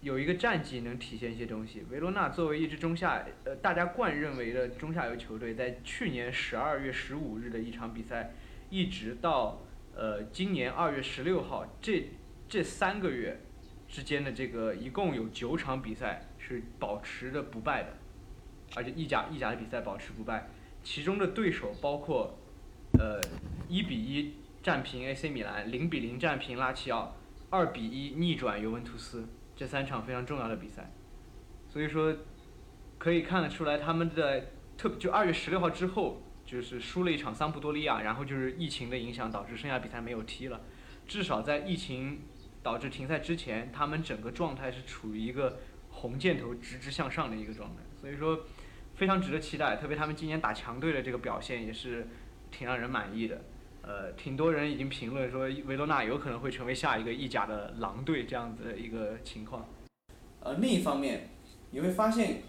有一个战绩能体现一些东西。维罗纳作为一支中下，呃，大家惯认为的中下游球队，在去年十二月十五日的一场比赛，一直到呃今年二月十六号这这三个月之间的这个一共有九场比赛是保持着不败的，而且意甲意甲的比赛保持不败，其中的对手包括呃一比一战平 AC 米兰，零比零战平拉齐奥，二比一逆转尤文图斯，这三场非常重要的比赛，所以说可以看得出来他们在特就二月十六号之后，就是输了一场桑普多利亚，然后就是疫情的影响导致剩下比赛没有踢了，至少在疫情导致停赛之前，他们整个状态是处于一个红箭头直直向上的一个状态，所以说非常值得期待，特别他们今年打强队的这个表现也是挺让人满意的。呃，挺多人已经评论说维罗纳有可能会成为下一个意甲的狼队这样子的一个情况。呃，另一方面，你会发现，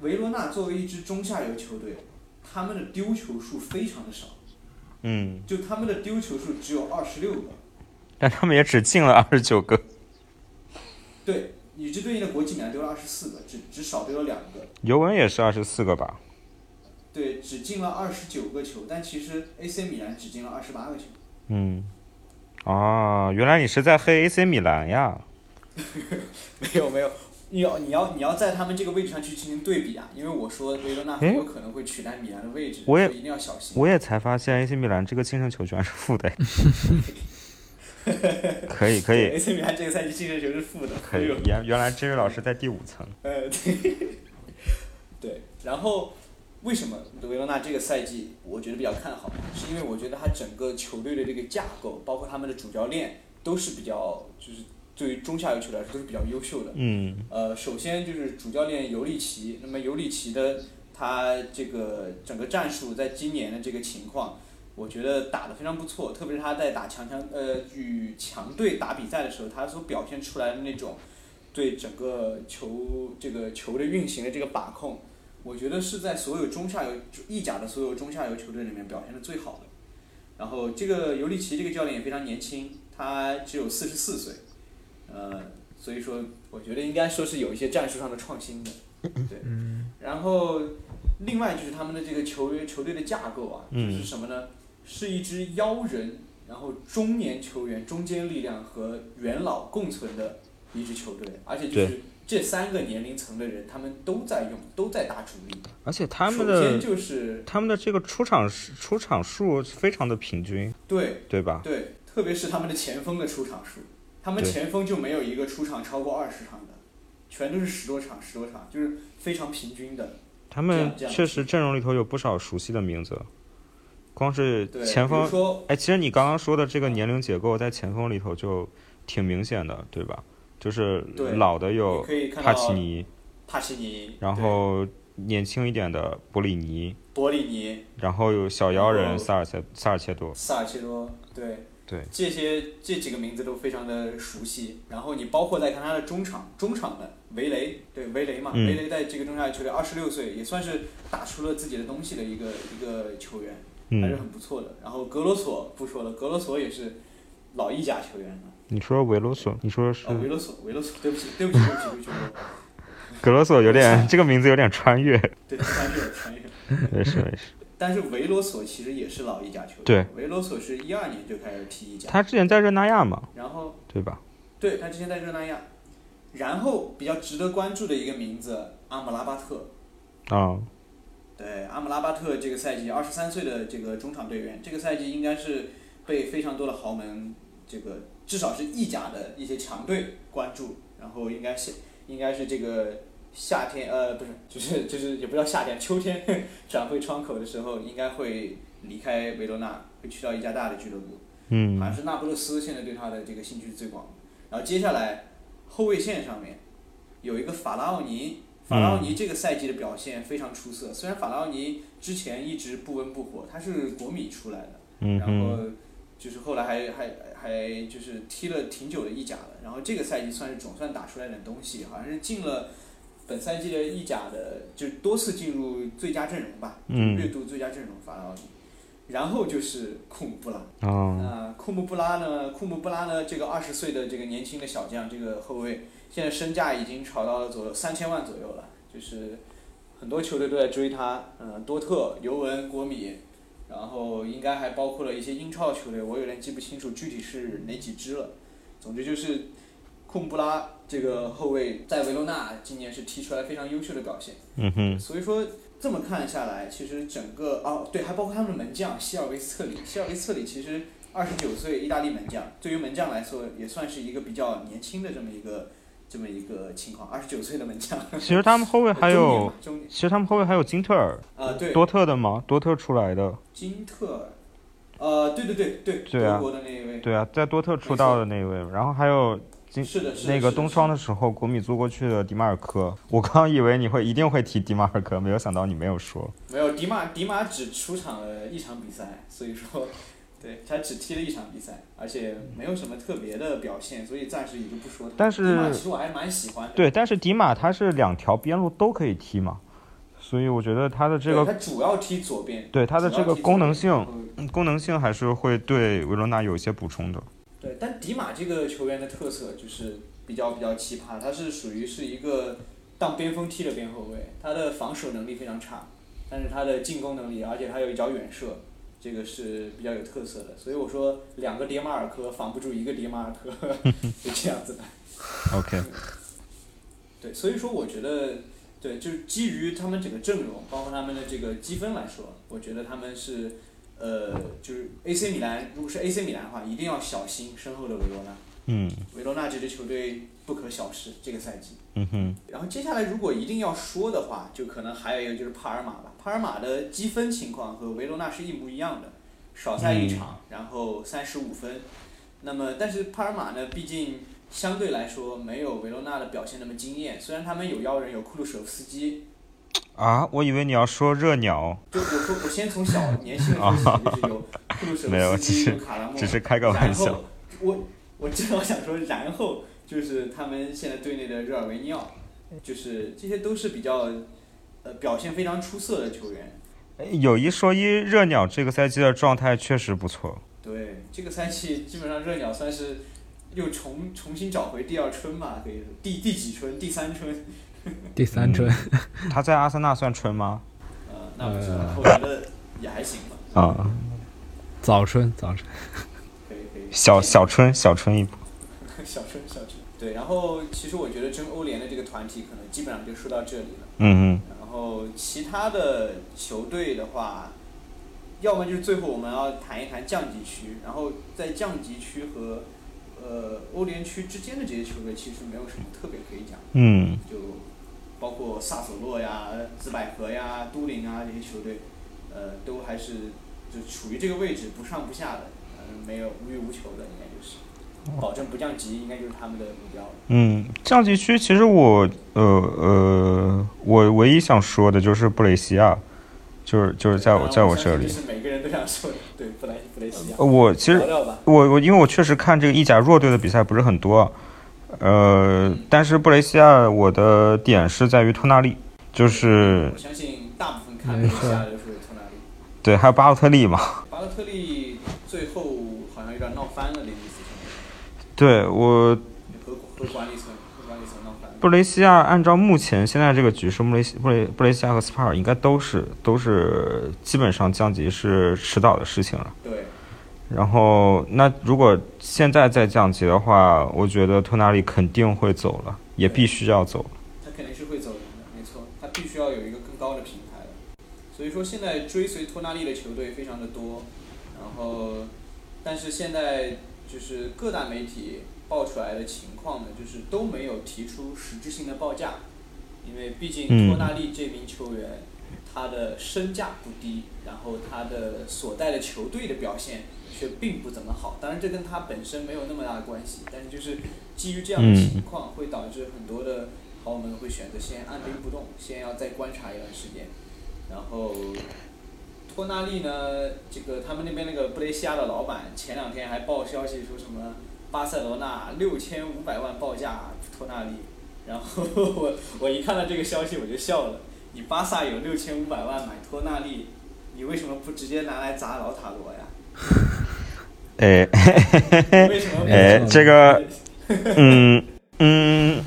维罗纳作为一支中下游球队，他们的丢球数非常的少，嗯，就他们的丢球数只有二十六个。但他们也只进了二十九个。对，与之对应的国际米兰丢了二十四个，只只少丢了两个。尤文也是二十四个吧？对，只进了二十九个球，但其实 AC 米兰只进了二十八个球。嗯，哦，原来你是在黑 AC 米兰呀？没有没有，你要你要你要在他们这个位置上去进行对比啊，因为我说维罗纳很有可能会取代米兰的位置，我也一定要小心。我也才发现 AC 米兰这个净胜球居然是负的。可以可以 AC 米兰这个赛季净胜球是负的，可以原原来这位老师在第五层。呃，对，对，然后为什么维罗纳这个赛季我觉得比较看好？是因为我觉得他整个球队的这个架构，包括他们的主教练，都是比较就是对于中下游球队来说都是比较优秀的。嗯呃，首先就是主教练尤里奇，那么尤里奇的他这个整个战术在今年的这个情况，我觉得打得非常不错，特别是他在打强强呃与强队打比赛的时候，他所表现出来的那种对整个球这个球的运行的这个把控，我觉得是在所有中下游意甲的所有中下游球队里面表现的最好的。然后这个尤里奇这个教练也非常年轻，他只有四十四岁，呃，所以说我觉得应该说是有一些战术上的创新的，对。然后另外就是他们的这个球员球队的架构啊，嗯就是什么呢？是一支妖人，然后中年球员、中间力量和元老共存的一支球队，而且就是这三个年龄层的人，他们都在用，都在打主力。而且他们的就是他们的这个出场出场数非常的平均，对。对吧？对，特别是他们的前锋的出场数，他们前锋就没有一个出场超过二十场的，全都是十多场、十多场，就是非常平均的。他们确实阵容里头有不少熟悉的名字，光是，前锋哎，其实你刚刚说的这个年龄结构在前锋里头就挺明显的，对吧？就是老的有帕到奇尼，帕奇尼，然后年轻一点的博里尼，博里尼、然后有小妖人萨尔切萨尔切多，萨尔切多，对对，这些这几个名字都非常的熟悉。然后你包括再看他的中场，中场的维雷，对维雷嘛，嗯维雷在这个中下游球队二十六岁，也算是打出了自己的东西的一个一个球员，还是嗯，很不错的。然后格罗索不说了，格罗索也是老意甲球员了。你说维罗索，你说是哦，维罗索，维罗索，对不起，对不起，对不起，对不起，格罗索有点这个名字有点穿越，对穿越，穿越。没事没事。但是维罗索其实也是老意甲球员，对，维罗索是一二年就开始踢意甲，他之前在热那亚嘛，然后对吧？对他之前在热那亚，然后比较值得关注的一个名字阿姆拉巴特，啊、对阿姆拉巴特这个赛季二十三岁的这个中场队员，这个赛季应该是被非常多的豪门这个至少是意甲的一些强队关注，然后应该是应该是这个夏天呃不是就是就是也不叫夏天秋天 转会窗口的时候，应该会离开维罗纳，会去到一家大的俱乐部。嗯好像是那不勒斯现在对他的这个兴趣是最广的。然后接下来后卫线上面有一个法拉奥尼，法拉奥尼这个赛季的表现非常出色。虽然法拉奥尼之前一直不温不火，他是国米出来的，然后就是后来还还还就是踢了挺久的意甲了。然后这个赛季算是总算打出来点东西，好像是进了。本赛季的意甲的，就多次进入最佳阵容吧，嗯月度最佳阵容法拉奥尼，然后就是库姆布拉，哦，那库姆布拉呢？库姆布拉呢？这个二十岁的这个年轻的小将，这个后卫，现在身价已经炒到了左右三千万左右了，就是很多球队都在追他，嗯，多特、尤文、国米，然后应该还包括了一些英超球队，我有点记不清楚具体是哪几支了。总之就是库姆布拉这个后卫在维罗纳今年是踢出来非常优秀的表现。嗯哼，所以说这么看下来，其实整个哦对，还包括他们的门将希尔维斯特里，希尔维斯特里其实二十九岁，意大利门将，对于门将来说也算是一个比较年轻的这么一个这么一个情况，二十九岁的门将。其实他们后卫还有其实他们后卫还有金特尔，呃对，多特的嘛，多特出来的。金特尔，呃对对对对，对啊。德国的那一位，对啊，在多特出道的那一位，然后还有金是的是的那个冬窗的时候，国米租过去的迪马尔科。我刚以为你会一定会提迪马尔科，没有想到你没有说。没有迪马迪马只出场了一场比赛，所以说，对他只踢了一场比赛，而且没有什么特别的表现，所以暂时也就不说他。但是迪马其实我还蛮喜欢的。对，但是迪马他是两条边路都可以踢嘛，所以我觉得他的这个他主要踢左边，对他的这个功能性功能性还是会对维罗纳有一些补充的。对，但迪马这个球员的特色就是比较比较奇葩，他是属于是一个当边锋踢的边后卫，他的防守能力非常差，但是他的进攻能力，而且他有一脚远射，这个是比较有特色的。所以我说两个迭马尔科防不住一个迭马尔科，就这样子的。OK，对，所以说我觉得，对，就是基于他们整个阵容，包括他们的这个积分来说，我觉得他们是，呃，就是 AC 米兰，如果是 AC 米兰的话，一定要小心身后的维罗纳。嗯维罗纳这支球队不可小视，这个赛季。嗯哼，然后接下来如果一定要说的话，就可能还有一个就是帕尔马吧。帕尔马的积分情况和维罗纳是一模一样的，少赛一场，然后三十五分。那么，但是帕尔马呢，毕竟相对来说没有维罗纳的表现那么惊艳。虽然他们有妖人，有库鲁舍夫斯基，啊，我以为你要说热鸟，就我说我先从小年轻的时候，就是有库鲁舍没有夫斯基，只是开个玩笑然后我我正好想说，然后就是他们现在队内的热尔维尼奥，就是这些都是比较呃表现非常出色的球员。有一说一，热鸟这个赛季的状态确实不错。对，这个赛季基本上热鸟算是又重重新找回第二春吧，可以说第第几春？第三春？第三春，他在阿森纳算春吗？呃，那我觉得也还行吧，啊，早春早春，可以可以。小小春小春一波。小春小春。对，然后其实我觉得争欧联的这个团体可能基本上就说到这里了。嗯然后其他的球队的话，要么就是最后我们要谈一谈降级区，然后在降级区和呃欧联区之间的这些球队其实没有什么特别可以讲，嗯。就包括萨索洛呀、紫百合呀、都灵啊这些球队，呃，都还是就处于这个位置不上不下的，呃，没有无欲无求的，保证不降级，应该就是他们的目标了。嗯，降级区其实我呃呃，我唯一想说的就是布雷西亚，就是就是在我在我这里是每个人都想说的，对布莱布雷西亚。呃我其实。我我因为我确实看这个意甲弱队的比赛不是很多，呃，但是布雷西亚我的点是在于托纳利，就是我相信大部分看布雷西亚的都是托纳利。对，还有巴洛特利嘛，巴洛特利最后好像有点闹翻了的意思，对我。布雷西亚按照目前现在这个局势，布雷西布雷布雷西亚和斯帕尔应该都是都是基本上降级是迟早的事情了。对，然后，那如果现在再降级的话，我觉得托纳利肯定会走了，也必须要走。他肯定是会走人的，没错，他必须要有一个更高的平台了。所以说现在追随托纳利的球队非常的多，然后，但是现在就是各大媒体报出来的情况呢，就是都没有提出实质性的报价，因为毕竟嗯托纳利这名球员，他的身价不低，然后他的所带的球队的表现却并不怎么好。当然，这跟他本身没有那么大的关系，但是就是基于这样的情况，会导致很多的豪门会选择先按兵不动，先要再观察一段时间。然后，托纳利呢，这个他们那边那个布雷西亚的老板前两天还报消息说什么巴塞罗那六千五百万报价托纳利，然后 我我一看到这个消息我就笑了，你巴萨有六千五百万买托纳利，你为什么不直接拿来砸老塔罗呀？哎，为什么不？哎这个嗯嗯，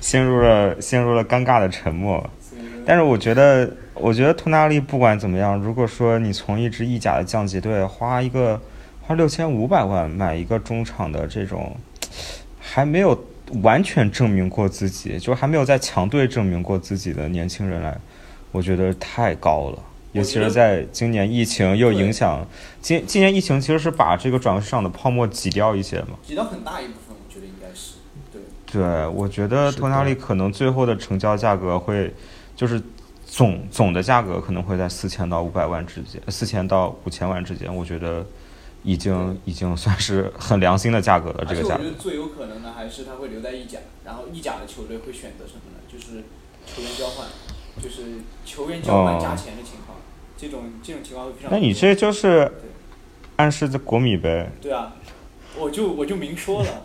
陷入了陷入了尴尬的沉默。但是我觉得，我觉得托纳利不管怎么样，如果说你从一支意甲的降级队花一个花六千五百万买一个中场的这种，还没有完全证明过自己，就还没有在强队证明过自己的年轻人来，我觉得太高了。尤其是在今年疫情又影响，今今年疫情其实是把这个转会市场的泡沫挤掉一些嘛。挤掉很大一部分，我觉得应该是对。对，我觉得托纳利可能最后的成交价格会，就是总总的价格可能会在四千到五百万之间，四千到五千万之间，我觉得已经已经算是很良心的价格了。这个价格我觉，得最有可能的还是他会留在意甲，然后意甲的球队会选择什么呢？就是球员交换，就是球员交换加钱的情况，这种这种情况会非常。那你这就是暗示着国米呗，对啊，我就我就明说了，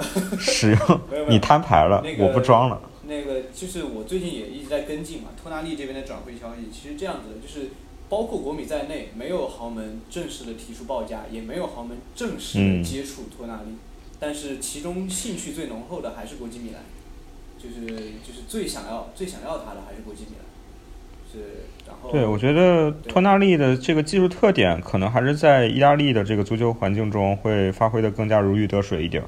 使用你摊牌了那，个我不装了。那个就是我最近也一直在跟进嘛，托纳利这边的转会消息，其实这样子的，就是包括国米在内，没有豪门正式的提出报价，也没有豪门正式接触托纳利，但是其中兴趣最浓厚的还是国际米兰，就是就是最想要最想要他的还是国际米兰，是然后对，我觉得托纳利的这个技术特点，可能还是在意大利的这个足球环境中会发挥的更加如鱼得水一点。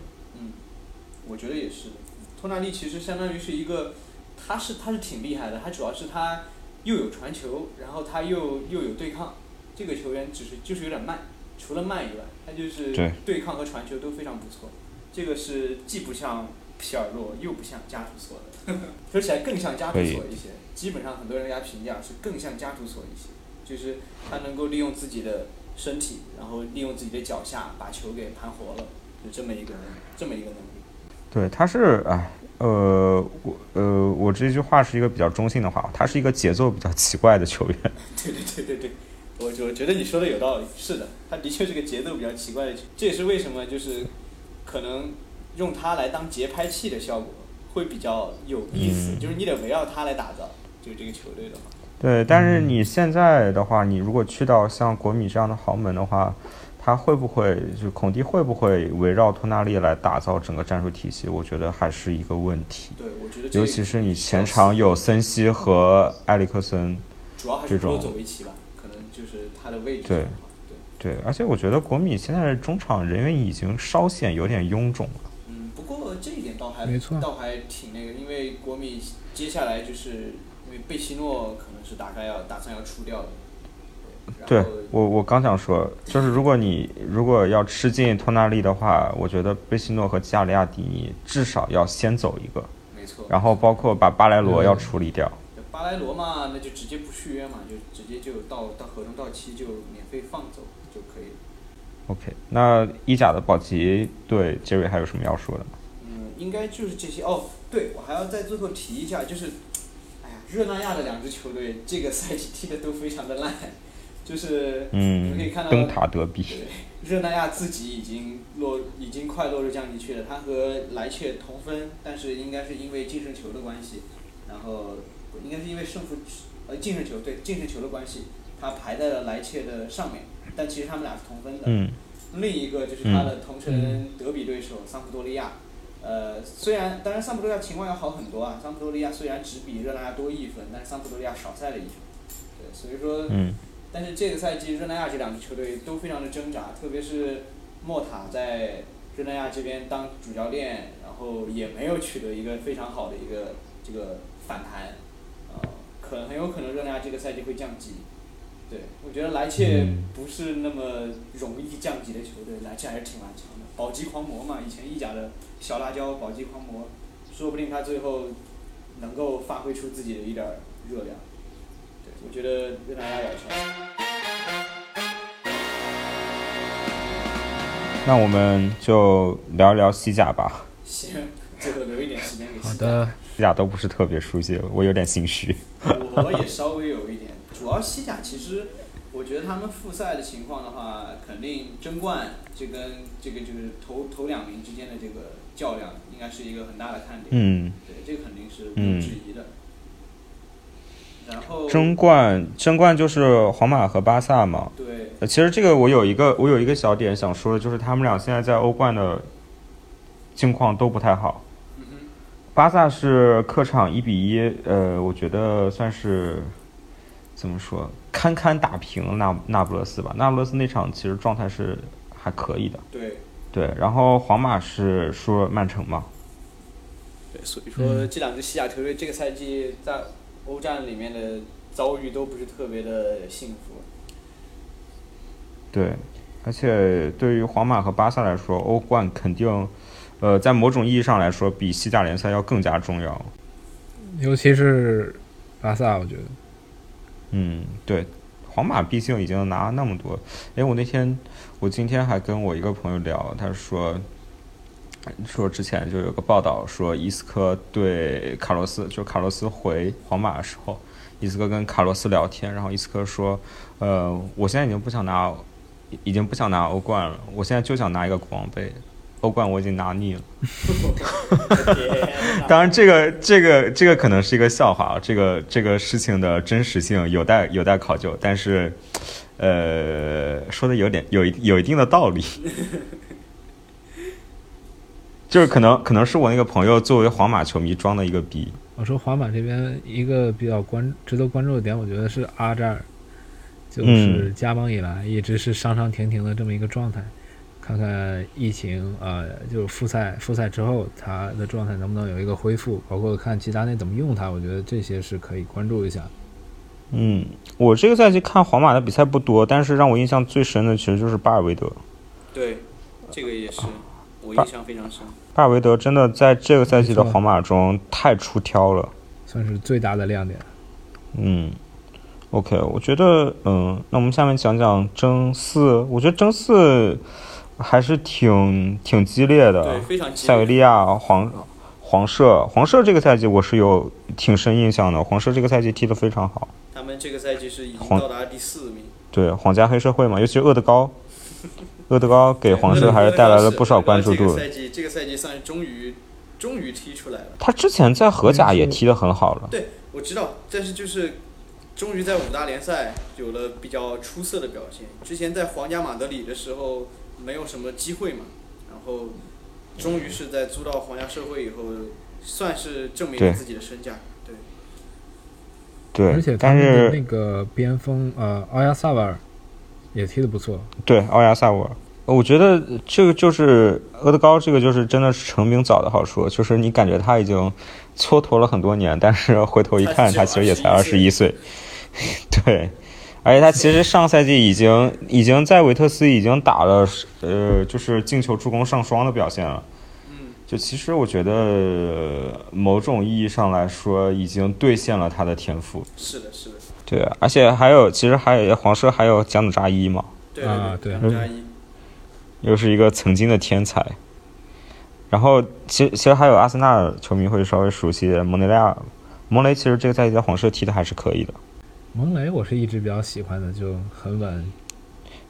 托纳利其实相当于是一个，他是他是挺厉害的，他主要是他又有传球，然后他又又有对抗，这个球员只是就是有点慢，除了慢以外，他就是对对抗和传球都非常不错。这个是既不像皮尔洛，又不像加图索的，说起来更像加图索一些。基本上很多人给他评价是更像加图索一些，就是他能够利用自己的身体，然后利用自己的脚下把球给盘活了，就这么一个这么一个能力。对，他是哎，呃，我呃，我这句话是一个比较中性的话，他是一个节奏比较奇怪的球员。对对对对对，我我觉得你说的有道理，是的，他的确是个节奏比较奇怪的球，这也是为什么就是可能用它来当节拍器的效果会比较有意思，嗯。就是你得围绕它来打造，就这个球队的话，对，但是你现在的话，你如果去到像国米这样的豪门的话，他会不会就孔蒂会不会围绕托纳利来打造整个战术体系？我觉得还是一个问题。对我觉得这个尤其是你前场有森西和埃里克森，主要还是这种布罗佐维奇吧，可能就是他的位置对对。对，而且我觉得国米现在的中场人员已经稍显有点臃肿了。嗯，不过这一点倒还没错倒还挺那个，因为国米接下来就是因为贝西诺可能是大概要打算要出掉的。对我，我刚想说，就是如果你如果要吃进托纳利的话，我觉得贝西诺和基亚利亚迪尼至少要先走一个，没错。然后包括把巴莱罗要处理掉。巴莱罗嘛，那就直接不续约嘛，就直接就到到合同到期就免费放走就可以了。OK，那意甲的保级对杰瑞还有什么要说的吗？嗯，应该就是这些哦。对，我还要在最后提一下，就是，哎呀，热那亚的两支球队这个赛季踢的都非常的烂，就是你们可以看嗯，到灯塔德比。对，热那亚自己已经落，已经快落入降级区了。他和莱切同分，但是应该是因为净胜球的关系，然后应该是因为胜负呃净胜球对净胜球的关系，他排在了莱切的上面。但其实他们俩是同分的。嗯另一个就是他的同城德比对手桑普多利亚，呃，虽然当然桑普多利亚情况要好很多啊，桑普多利亚虽然只比热那亚多一分，但是桑普多利亚少赛了一分。对，所以说。嗯但是这个赛季热那亚这两支球队都非常的挣扎，特别是莫塔在热那亚这边当主教练，然后也没有取得一个非常好的一个这个反弹，呃，可能很有可能热那亚这个赛季会降级。对，我觉得莱切嗯不是那么容易降级的球队，莱切还是挺顽强的，保级狂魔嘛，以前意甲的小辣椒保级狂魔，说不定他最后能够发挥出自己的一点儿热量。对，我觉得热那亚要强。那我们就聊一聊西甲吧。行，最后留一点时间给西好的，西甲都不是特别熟悉，我有点心虚。我也稍微有一点，主要西甲其实，我觉得他们复赛的情况的话，肯定争冠这跟这个就是头头两名之间的这个较量，应该是一个很大的看点。嗯，对，这个肯定是毋庸置疑的。然后争冠争冠就是皇马和巴萨嘛。对，呃，其实这个我有一个我有一个小点想说的，就是他们俩现在在欧冠的境况都不太好。嗯哼，巴萨是客场一比一，呃，我觉得算是怎么说，堪堪打平那那不勒斯吧。那不勒斯那场其实状态是还可以的，对对。然后皇马是输曼城嘛，对，所以说这两支西甲球队这个赛季在欧战里面的遭遇都不是特别的幸福。对。而且对于皇马和巴萨来说，欧冠肯定，呃，在某种意义上来说，比西甲联赛要更加重要。尤其是巴萨，我觉得。嗯，对，皇马毕竟已经拿了那么多。哎，我那天，我今天还跟我一个朋友聊，他说，说之前就有个报道说，伊斯科对卡洛斯，就卡洛斯回皇马的时候，伊斯科跟卡洛斯聊天，然后伊斯科说，呃，我现在已经不想拿。已经不想拿欧冠了，我现在就想拿一个国王杯。欧冠我已经拿腻了。当然，这个这个这个可能是一个笑话，这个这个事情的真实性有待有待考究。但是，呃，说的有点有一有一定的道理。就是可能可能是我那个朋友作为皇马球迷装的一个逼。我说皇马这边一个比较关值得关注的点，我觉得是阿扎尔。就是加盟以来一直是上上停停的这么一个状态，看看疫情呃，就复赛复赛之后他的状态能不能有一个恢复，包括看齐达内怎么用他，我觉得这些是可以关注一下。嗯，我这个赛季看皇马的比赛不多，但是让我印象最深的其实就是巴尔韦德。对，这个也是我印象非常深。巴尔维德真的在这个赛季的皇马中太出挑了，算是最大的亮点。嗯。OK，我觉得，嗯，那我们下面讲讲争四。我觉得争四还是挺挺激烈的。对，非常激烈。塞维利亚、黄黄社，黄社这个赛季我是有挺深印象的。黄社这个赛季踢得非常好。他们这个赛季是已经到达第四名。对，皇家黑社会嘛，尤其是厄德高，厄德高给黄社还是带来了不少关注度。这个赛季，这个赛季算是终于终于踢出来了。他之前在荷甲也踢得很好了。对，我知道，但是就是。终于在五大联赛有了比较出色的表现。之前在皇家马德里的时候没有什么机会嘛，然后终于是在租到皇家社会以后，算是证明了自己的身价。对。对。而且他们的那个边锋呃奥亚萨瓦尔也踢得不错。对，奥亚萨沃尔，我觉得这个就是厄德高，这个就是真的是成名早的好处，就是你感觉他已经。蹉跎了很多年，但是回头一看，他其实也才二十一岁。对，而且他其实上赛季已经 已经在维特斯已经打了呃，就是进球助攻上双的表现了。嗯，就其实我觉得某种意义上来说，已经兑现了他的天赋。是的，是的。对，而且还有，其实还有黄社，还有加努扎伊嘛。对啊，对，扎伊又是一个曾经的天才。然后，其实其实还有阿森纳球迷会稍微熟悉蒙雷利亚，蒙雷其实这个赛季在黄社踢的还是可以的。蒙雷我是一直比较喜欢的，就很稳。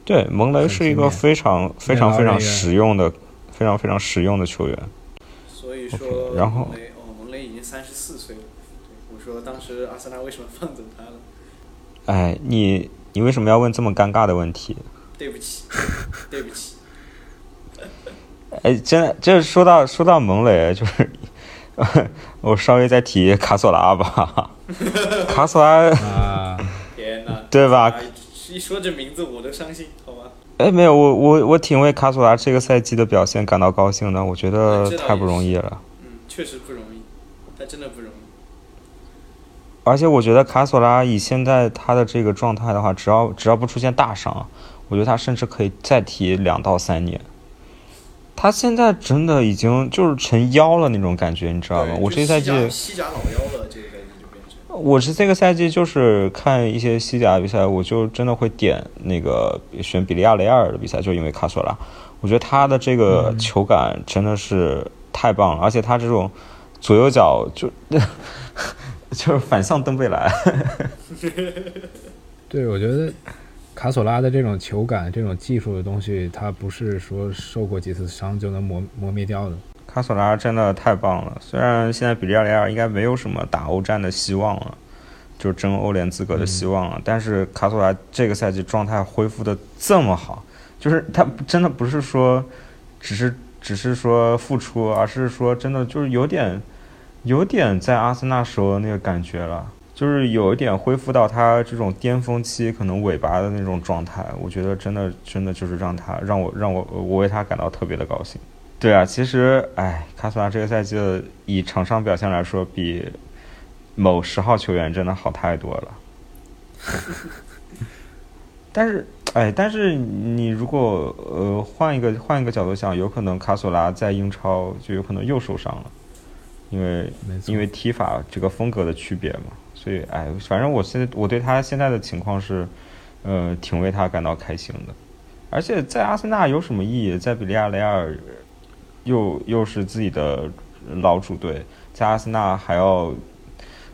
对，蒙雷是一个非常非常非常实用的、非常非常实用的球员。所以说，然后蒙雷哦，蒙雷已经三十四岁了。我说当时阿森纳为什么放走他了？哎，你你为什么要问这么尴尬的问题？对不起，对不起。哎，真的，就是说到说到蒙雷，就 是我稍微再提卡索拉吧，卡索拉，天哪，对吧？一说这名字我都伤心，好吧？哎，没有，我我我挺为卡索拉这个赛季的表现感到高兴的，我觉得太不容易了。嗯，确实不容易，他真的不容易。而且我觉得卡索拉以现在他的这个状态的话，只要只要不出现大伤，我觉得他甚至可以再踢两到三年。他现在真的已经就是成妖了那种感觉，你知道吗？我这个赛季西甲老妖了，这个赛季就变成。我是这个赛季就是看一些西甲比赛，我就真的会点那个选比利亚雷尔的比赛，就因为卡索拉，我觉得他的这个球感真的是太棒了，而且他这种左右脚就 就是反向蹬背来。对，我觉得。卡索拉的这种球感、这种技术的东西，他不是说受过几次伤就能磨磨灭掉的。卡索拉真的太棒了，虽然现在比利亚雷尔应该没有什么打欧战的希望了，就是争欧联资格的希望了，但是卡索拉这个赛季状态恢复的这么好，就是他真的不是说只是只是说复出，而是说真的就是有点有点在阿森纳时候那个感觉了，就是有一点恢复到他这种巅峰期可能尾巴的那种状态。我觉得真的真的就是让他让我让我我为他感到特别的高兴。对啊，其实哎，卡索拉这个赛季的以场上表现来说，比某十号球员真的好太多了。但是，哎，但是你如果呃换一个换一个角度想，有可能卡索拉在英超就有可能又受伤了，因为因为踢法这个风格的区别嘛，所以哎，反正我现在我对他现在的情况是，呃，挺为他感到开心的。而且在阿森纳有什么意义？在比利亚雷亚尔又又是自己的老主队，在阿森纳还要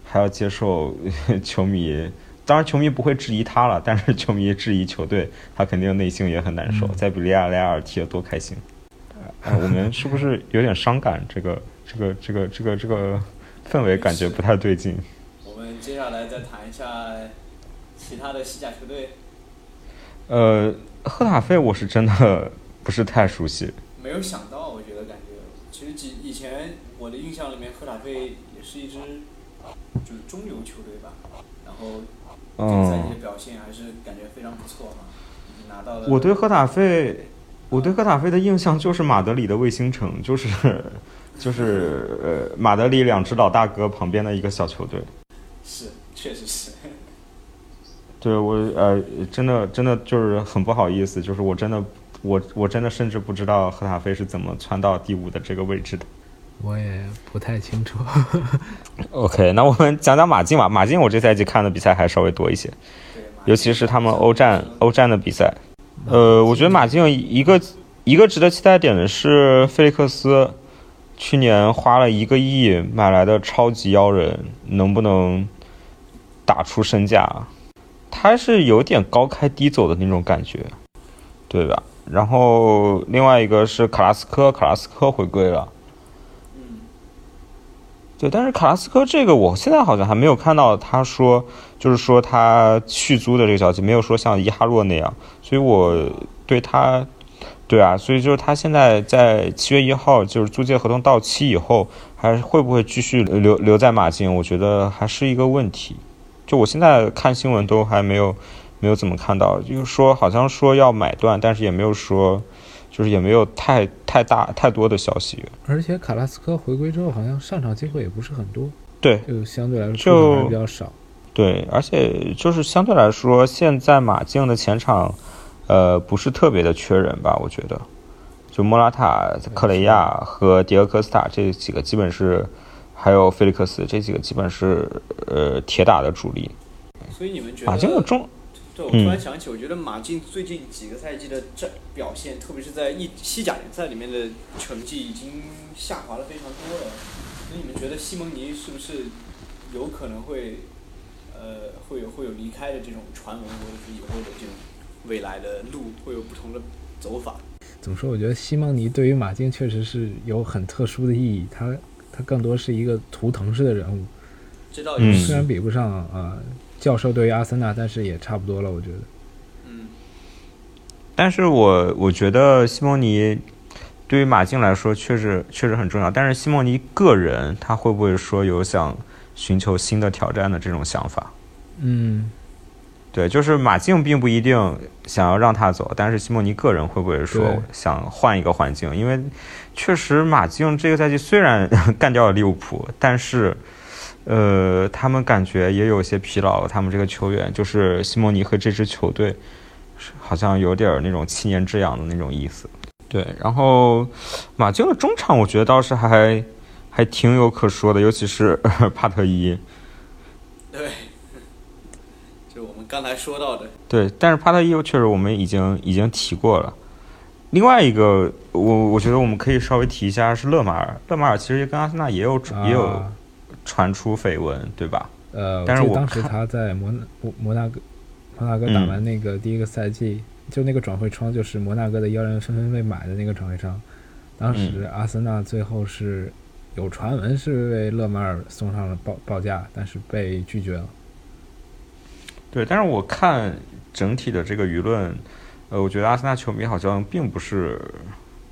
还要接受 球迷，当然球迷不会质疑他了，但是球迷质疑球队，他肯定内心也很难受。嗯在比利亚雷亚尔踢得多开心，哎，我们是不是有点伤感？这个这个这个这个这个氛围感觉不太对劲。我们接下来再谈一下其他的西甲球队，呃，赫塔费我是真的不是太熟悉。没有想到，我觉得感觉，其实几以前我的印象里面，赫塔费也是一支就是中游球队吧，然后这个赛季的嗯，表现还是感觉非常不错哈，已经拿到了。我对赫塔费，我对赫塔费的印象就是马德里的卫星城，就是就是呃马德里两只老大哥旁边的一个小球队。是，确实是，对我呃真的真的就是很不好意思，就是我真的我我真的甚至不知道赫塔菲是怎么窜到第五的这个位置的。我也不太清楚。OK，那我们讲讲马竞吧。马竞我这赛季看的比赛还稍微多一些，尤其是他们欧战欧战的比赛。呃，我觉得马竞一个一个值得期待点的是菲利克斯，去年花了一个亿买来的超级妖人，能不能打出身价？他是有点高开低走的那种感觉，对吧？然后另外一个是卡拉斯科，卡拉斯科回归了。对，但是卡拉斯科这个，我现在好像还没有看到他说，就是说他续租的这个消息，没有说像伊哈洛那样，所以我对他，对啊，所以就是他现在在七月一号就是租借合同到期以后，还会不会继续留留在马竞，我觉得还是一个问题。就我现在看新闻都还没有没有怎么看到，就是说好像说要买断，但是也没有说，就是也没有太太大太多的消息。而且卡拉斯科回归之后，好像上场机会也不是很多，对，就相对来说就出场比较少。对，而且就是相对来说，现在马竞的前场，呃，不是特别的缺人吧？我觉得，就莫拉塔、克雷亚和迪厄科斯塔这几个基本是，还有菲利克斯这几个基本是呃铁打的主力。所以你们觉得马竞的中，对，我嗯突然想起，我觉得马竞最近几个赛季的战表现，特别是在意西甲联赛里面的成绩已经下滑了非常多了。所以你们觉得西蒙尼是不是有可能会，呃，会有会有离开的这种传闻，或者是以后的这种未来的路会有不同的走法？怎么说？我觉得西蒙尼对于马竞确实是有很特殊的意义，他他更多是一个图腾式的人物，嗯这倒也是，虽然比不上啊、呃教授对于阿森纳，但是也差不多了，我觉得。嗯，但是我我觉得西蒙尼对于马竞来说确实确实很重要。但是西蒙尼个人他会不会说有想寻求新的挑战的这种想法？嗯，对，就是马竞并不一定想要让他走，但是西蒙尼个人会不会说想换一个环境？因为确实马竞这个赛季虽然 干掉了利物浦，但是呃，他们感觉也有些疲劳，他们这个球员就是西蒙尼和这支球队好像有点那种七年之痒的那种意思。对，然后马竞的中场我觉得倒是还还挺有可说的，尤其是 帕特伊。对，刚才说到的，对，但是帕特伊确实我们已经已经提过了。另外一个，我我觉得我们可以稍微提一下是勒马尔。勒马尔其实跟阿森纳也有、也有啊传出绯闻，对吧？呃，但是我当时他在摩纳摩摩纳哥摩纳哥打完那个第一个赛季，就那个转会窗，就是摩纳哥的妖人纷纷被买的那个转会窗。当时阿森纳最后是有传闻是为勒马尔送上了报报价，但是被拒绝了。对，但是我看整体的这个舆论，呃，我觉得阿森纳球迷好像并不是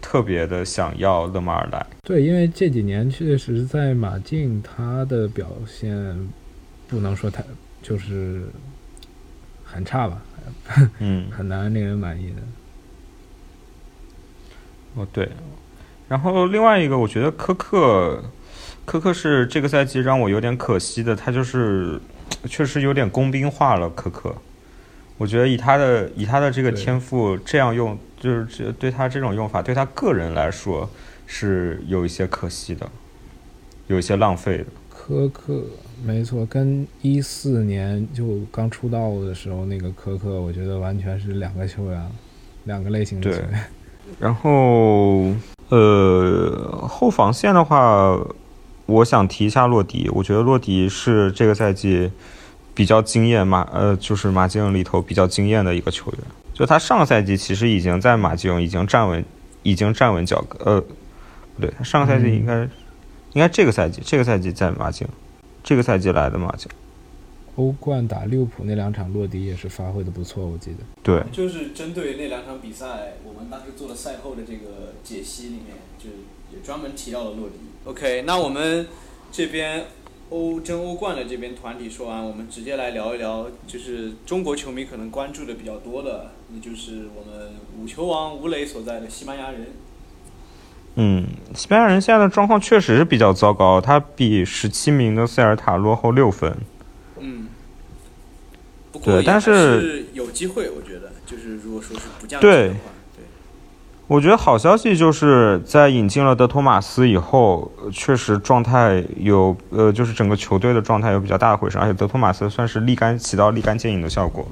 特别的想要勒马尔来。对，因为这几年确实在马竞他的表现不能说太就是很差吧，嗯，很难令人满意的。哦对，然后另外一个，我觉得科克，科克是这个赛季让我有点可惜的，他就是确实有点工兵化了。可可，我觉得以他的以他的这个天赋这样用，就是这对他这种用法，对他个人来说是有一些可惜的，有一些浪费的。可可没错，跟一四年就刚出道的时候那个可可，我觉得完全是两个球员，两个类型的对球员。然后，呃，后防线的话，我想提一下洛迪。我觉得洛迪是这个赛季比较惊艳马，呃，就是马竞里头比较惊艳的一个球员。就他上个赛季其实已经在马竞已经站稳，已经站稳脚跟。呃，不对，他上个赛季应该、应该这个赛季，这个赛季在马竞，这个赛季来的马竞。欧冠打利物浦那两场，洛迪也是发挥的不错，我记得。对，就是针对那两场比赛，我们当时做了赛后的这个解析里面，就也专门提到了洛迪。OK，那我们这边欧争欧冠的这边团体说完，我们直接来聊一聊，就是中国球迷可能关注的比较多的，那就是我们五球王吴磊所在的西班牙人。嗯，西班牙人现在的状况确实是比较糟糕，他比十七名的塞尔塔落后六分。嗯，不过对但也是是有机会，我觉得，就是如果说是不降级的话，对。我觉得好消息就是在引进了德托马斯以后，呃确实状态有呃，就是整个球队的状态有比较大的回升，而且德托马斯算是立竿起到立竿见影的效果。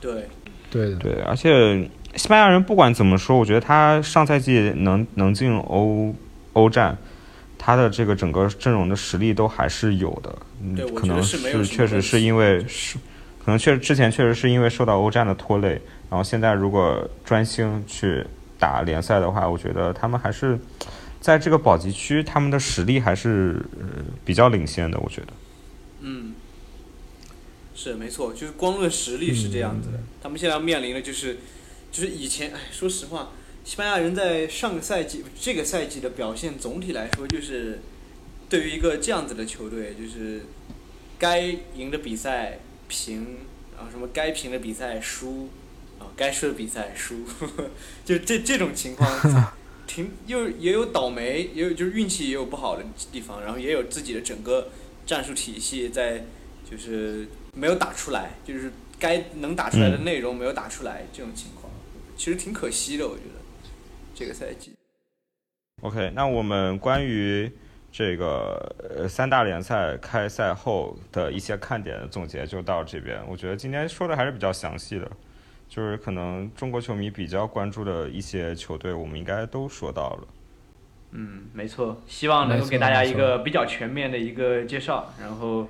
对，对的，对，而且西班牙人不管怎么说，我觉得他上赛季能能进欧欧战，他的这个整个阵容的实力都还是有的。嗯对，我觉得可能是确实是因为是，可能确之前确实是因为受到欧战的拖累，然后现在如果专心去打联赛的话，我觉得他们还是在这个保级区，他们的实力还是呃比较领先的，我觉得。嗯，是没错，就是光论实力是这样子的。他们现在要面临的就是，就是以前，哎，说实话，西班牙人在上个赛季、这个赛季的表现，总体来说就是，对于一个这样子的球队，就是该赢的比赛平，然后什么该平的比赛输，啊，该输的比赛输，就这这种情况。挺又也有倒霉，也有就是运气也有不好的地方，然后也有自己的整个战术体系在就是没有打出来，就是该能打出来的嗯内容没有打出来，这种情况其实挺可惜的，我觉得这个赛季。OK，那我们关于这个呃三大联赛开赛后的一些看点的总结就到这边。我觉得今天说的还是比较详细的，就是可能中国球迷比较关注的一些球队，我们应该都说到了。嗯，没错，希望能够给大家一个比较全面的一个介绍，然后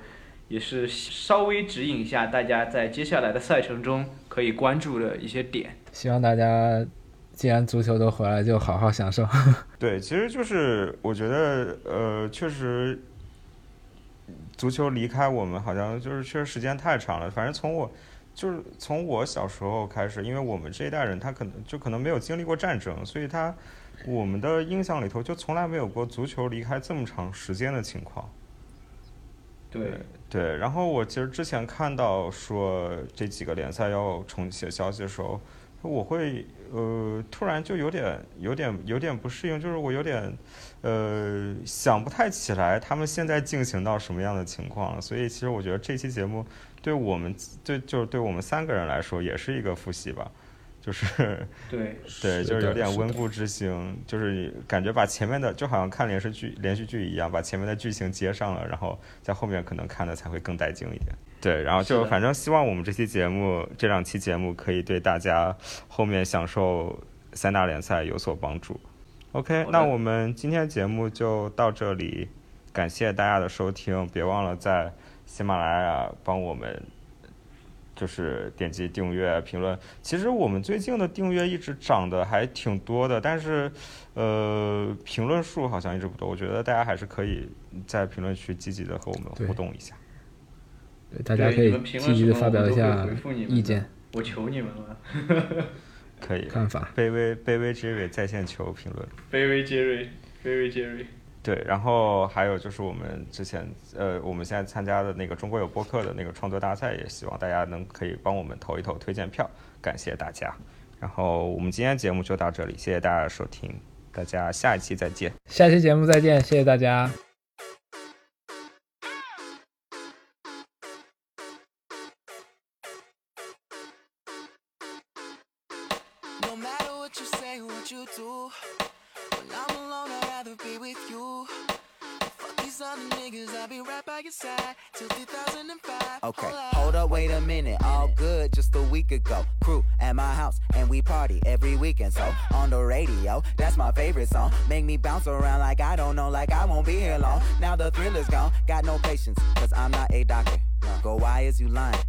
也是稍微指引一下大家在接下来的赛程中可以关注的一些点。希望大家既然足球都回来，就好好享受。对，其实就是我觉得呃，确实足球离开我们好像就是确实时间太长了。反正从我就是从我小时候开始，因为我们这一代人他可能就可能没有经历过战争，所以他我们的印象里头就从来没有过足球离开这么长时间的情况。对，对，然后我其实之前看到说这几个联赛要重启的消息的时候，我会呃突然就有点有点有点不适应，就是我有点呃想不太起来他们现在进行到什么样的情况了。所以其实我觉得这期节目对我们对就是对我们三个人来说也是一个复习吧，就是对，对，就是有点温故知新，就是感觉把前面的就好像看连续剧连续剧一样，把前面的剧情接上了，然后在后面可能看的才会更带劲一点。对，然后就反正希望我们这期节目这两期节目可以对大家后面享受三大联赛有所帮助。OK，那我们今天节目就到这里，感谢大家的收听，别忘了在喜马拉雅帮我们就是点击订阅、评论。其实我们最近的订阅一直涨的还挺多的，但是呃，评论数好像一直不多。我觉得大家还是可以在评论区积极的和我们互动一下。对，大家可以积极的发表一下回复你们的意见。我求你们了。可以。看法。卑微卑微 Jerry 在线求评论。卑微杰瑞，卑微杰瑞。对，然后还有就是我们之前呃，我们现在参加的那个中国有播客的那个创作大赛，也希望大家能可以帮我们投一投推荐票，感谢大家。然后我们今天节目就到这里，谢谢大家的收听，大家下一期再见。下期节目再见，谢谢大家。Radio, that's my favorite song. Make me bounce around like I don't know, like I won't be here long. Now the thrill is gone, got no patience, cause I'm not a doctor. Go, why is you lying?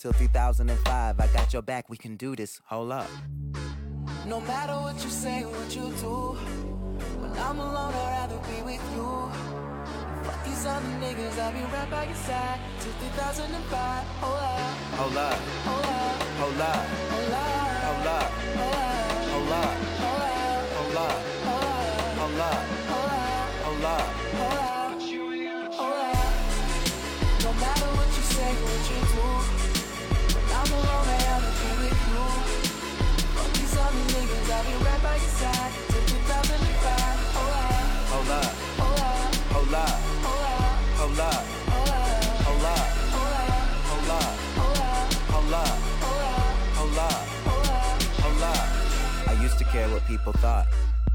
Till 2005, I got your back, we can do this. Hold up. No matter what you say, what you do. When I'm alone, I'd rather be with you. Fuck these other niggas, I'll be right by your side till 2005. Hold up, Hold up, hold up, hold up, hold up, hold up, hold up, hold up, hold up, hold up, hold up, hold up, hold up. hold up. Hold up, hold up. No matter what you say, people thought.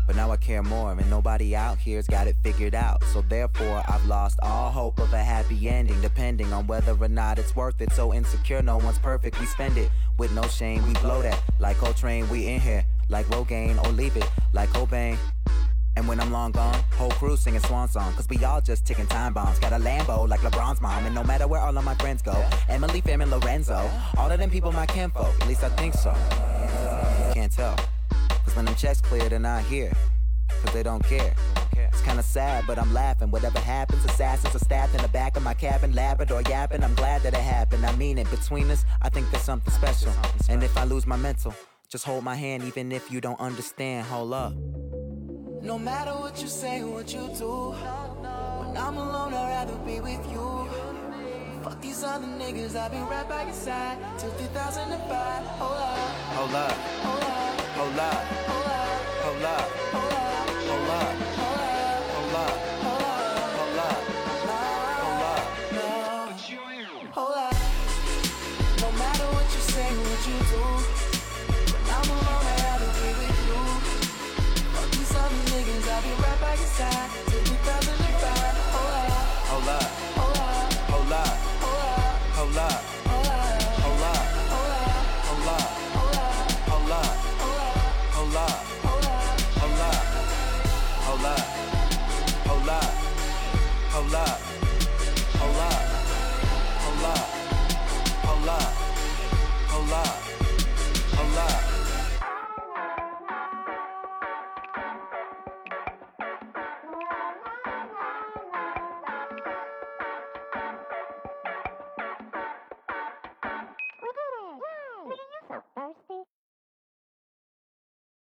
But now I care more, and nobody out here's got it figured out. So therefore, I've lost all hope of a happy ending, depending on whether or not it's worth it. So insecure, no one's perfect. We spend it with no shame. We blow that like Coltrane. We in here like Rogaine, or leave it like Cobain. And when I'm long gone, whole crew singing swan song. Cause we all just ticking time bombs. Got a Lambo like LeBron's mom. And no matter where all of my friends go, Emily, Fam, and Lorenzo, all of them people my kinfolk. At least I think so. Can't tell. Cause when them checks clear, they're not here. Cause they don't care. It's kinda sad, but I'm laughing. Whatever happens, assassins are stabbed in the back of my cabin, Labrador yapping. I'm glad that it happened. I mean it. Between us, I think there's something special. And if I lose my mental, just hold my hand, even if you don't understand. Hold up. No matter what you say, what you do. When I'm alone, I'd rather be with you. Fuck these other niggas, I'll be right by your side till 2005 hold up, hold up, hold up, hold up, hold up. Hold up!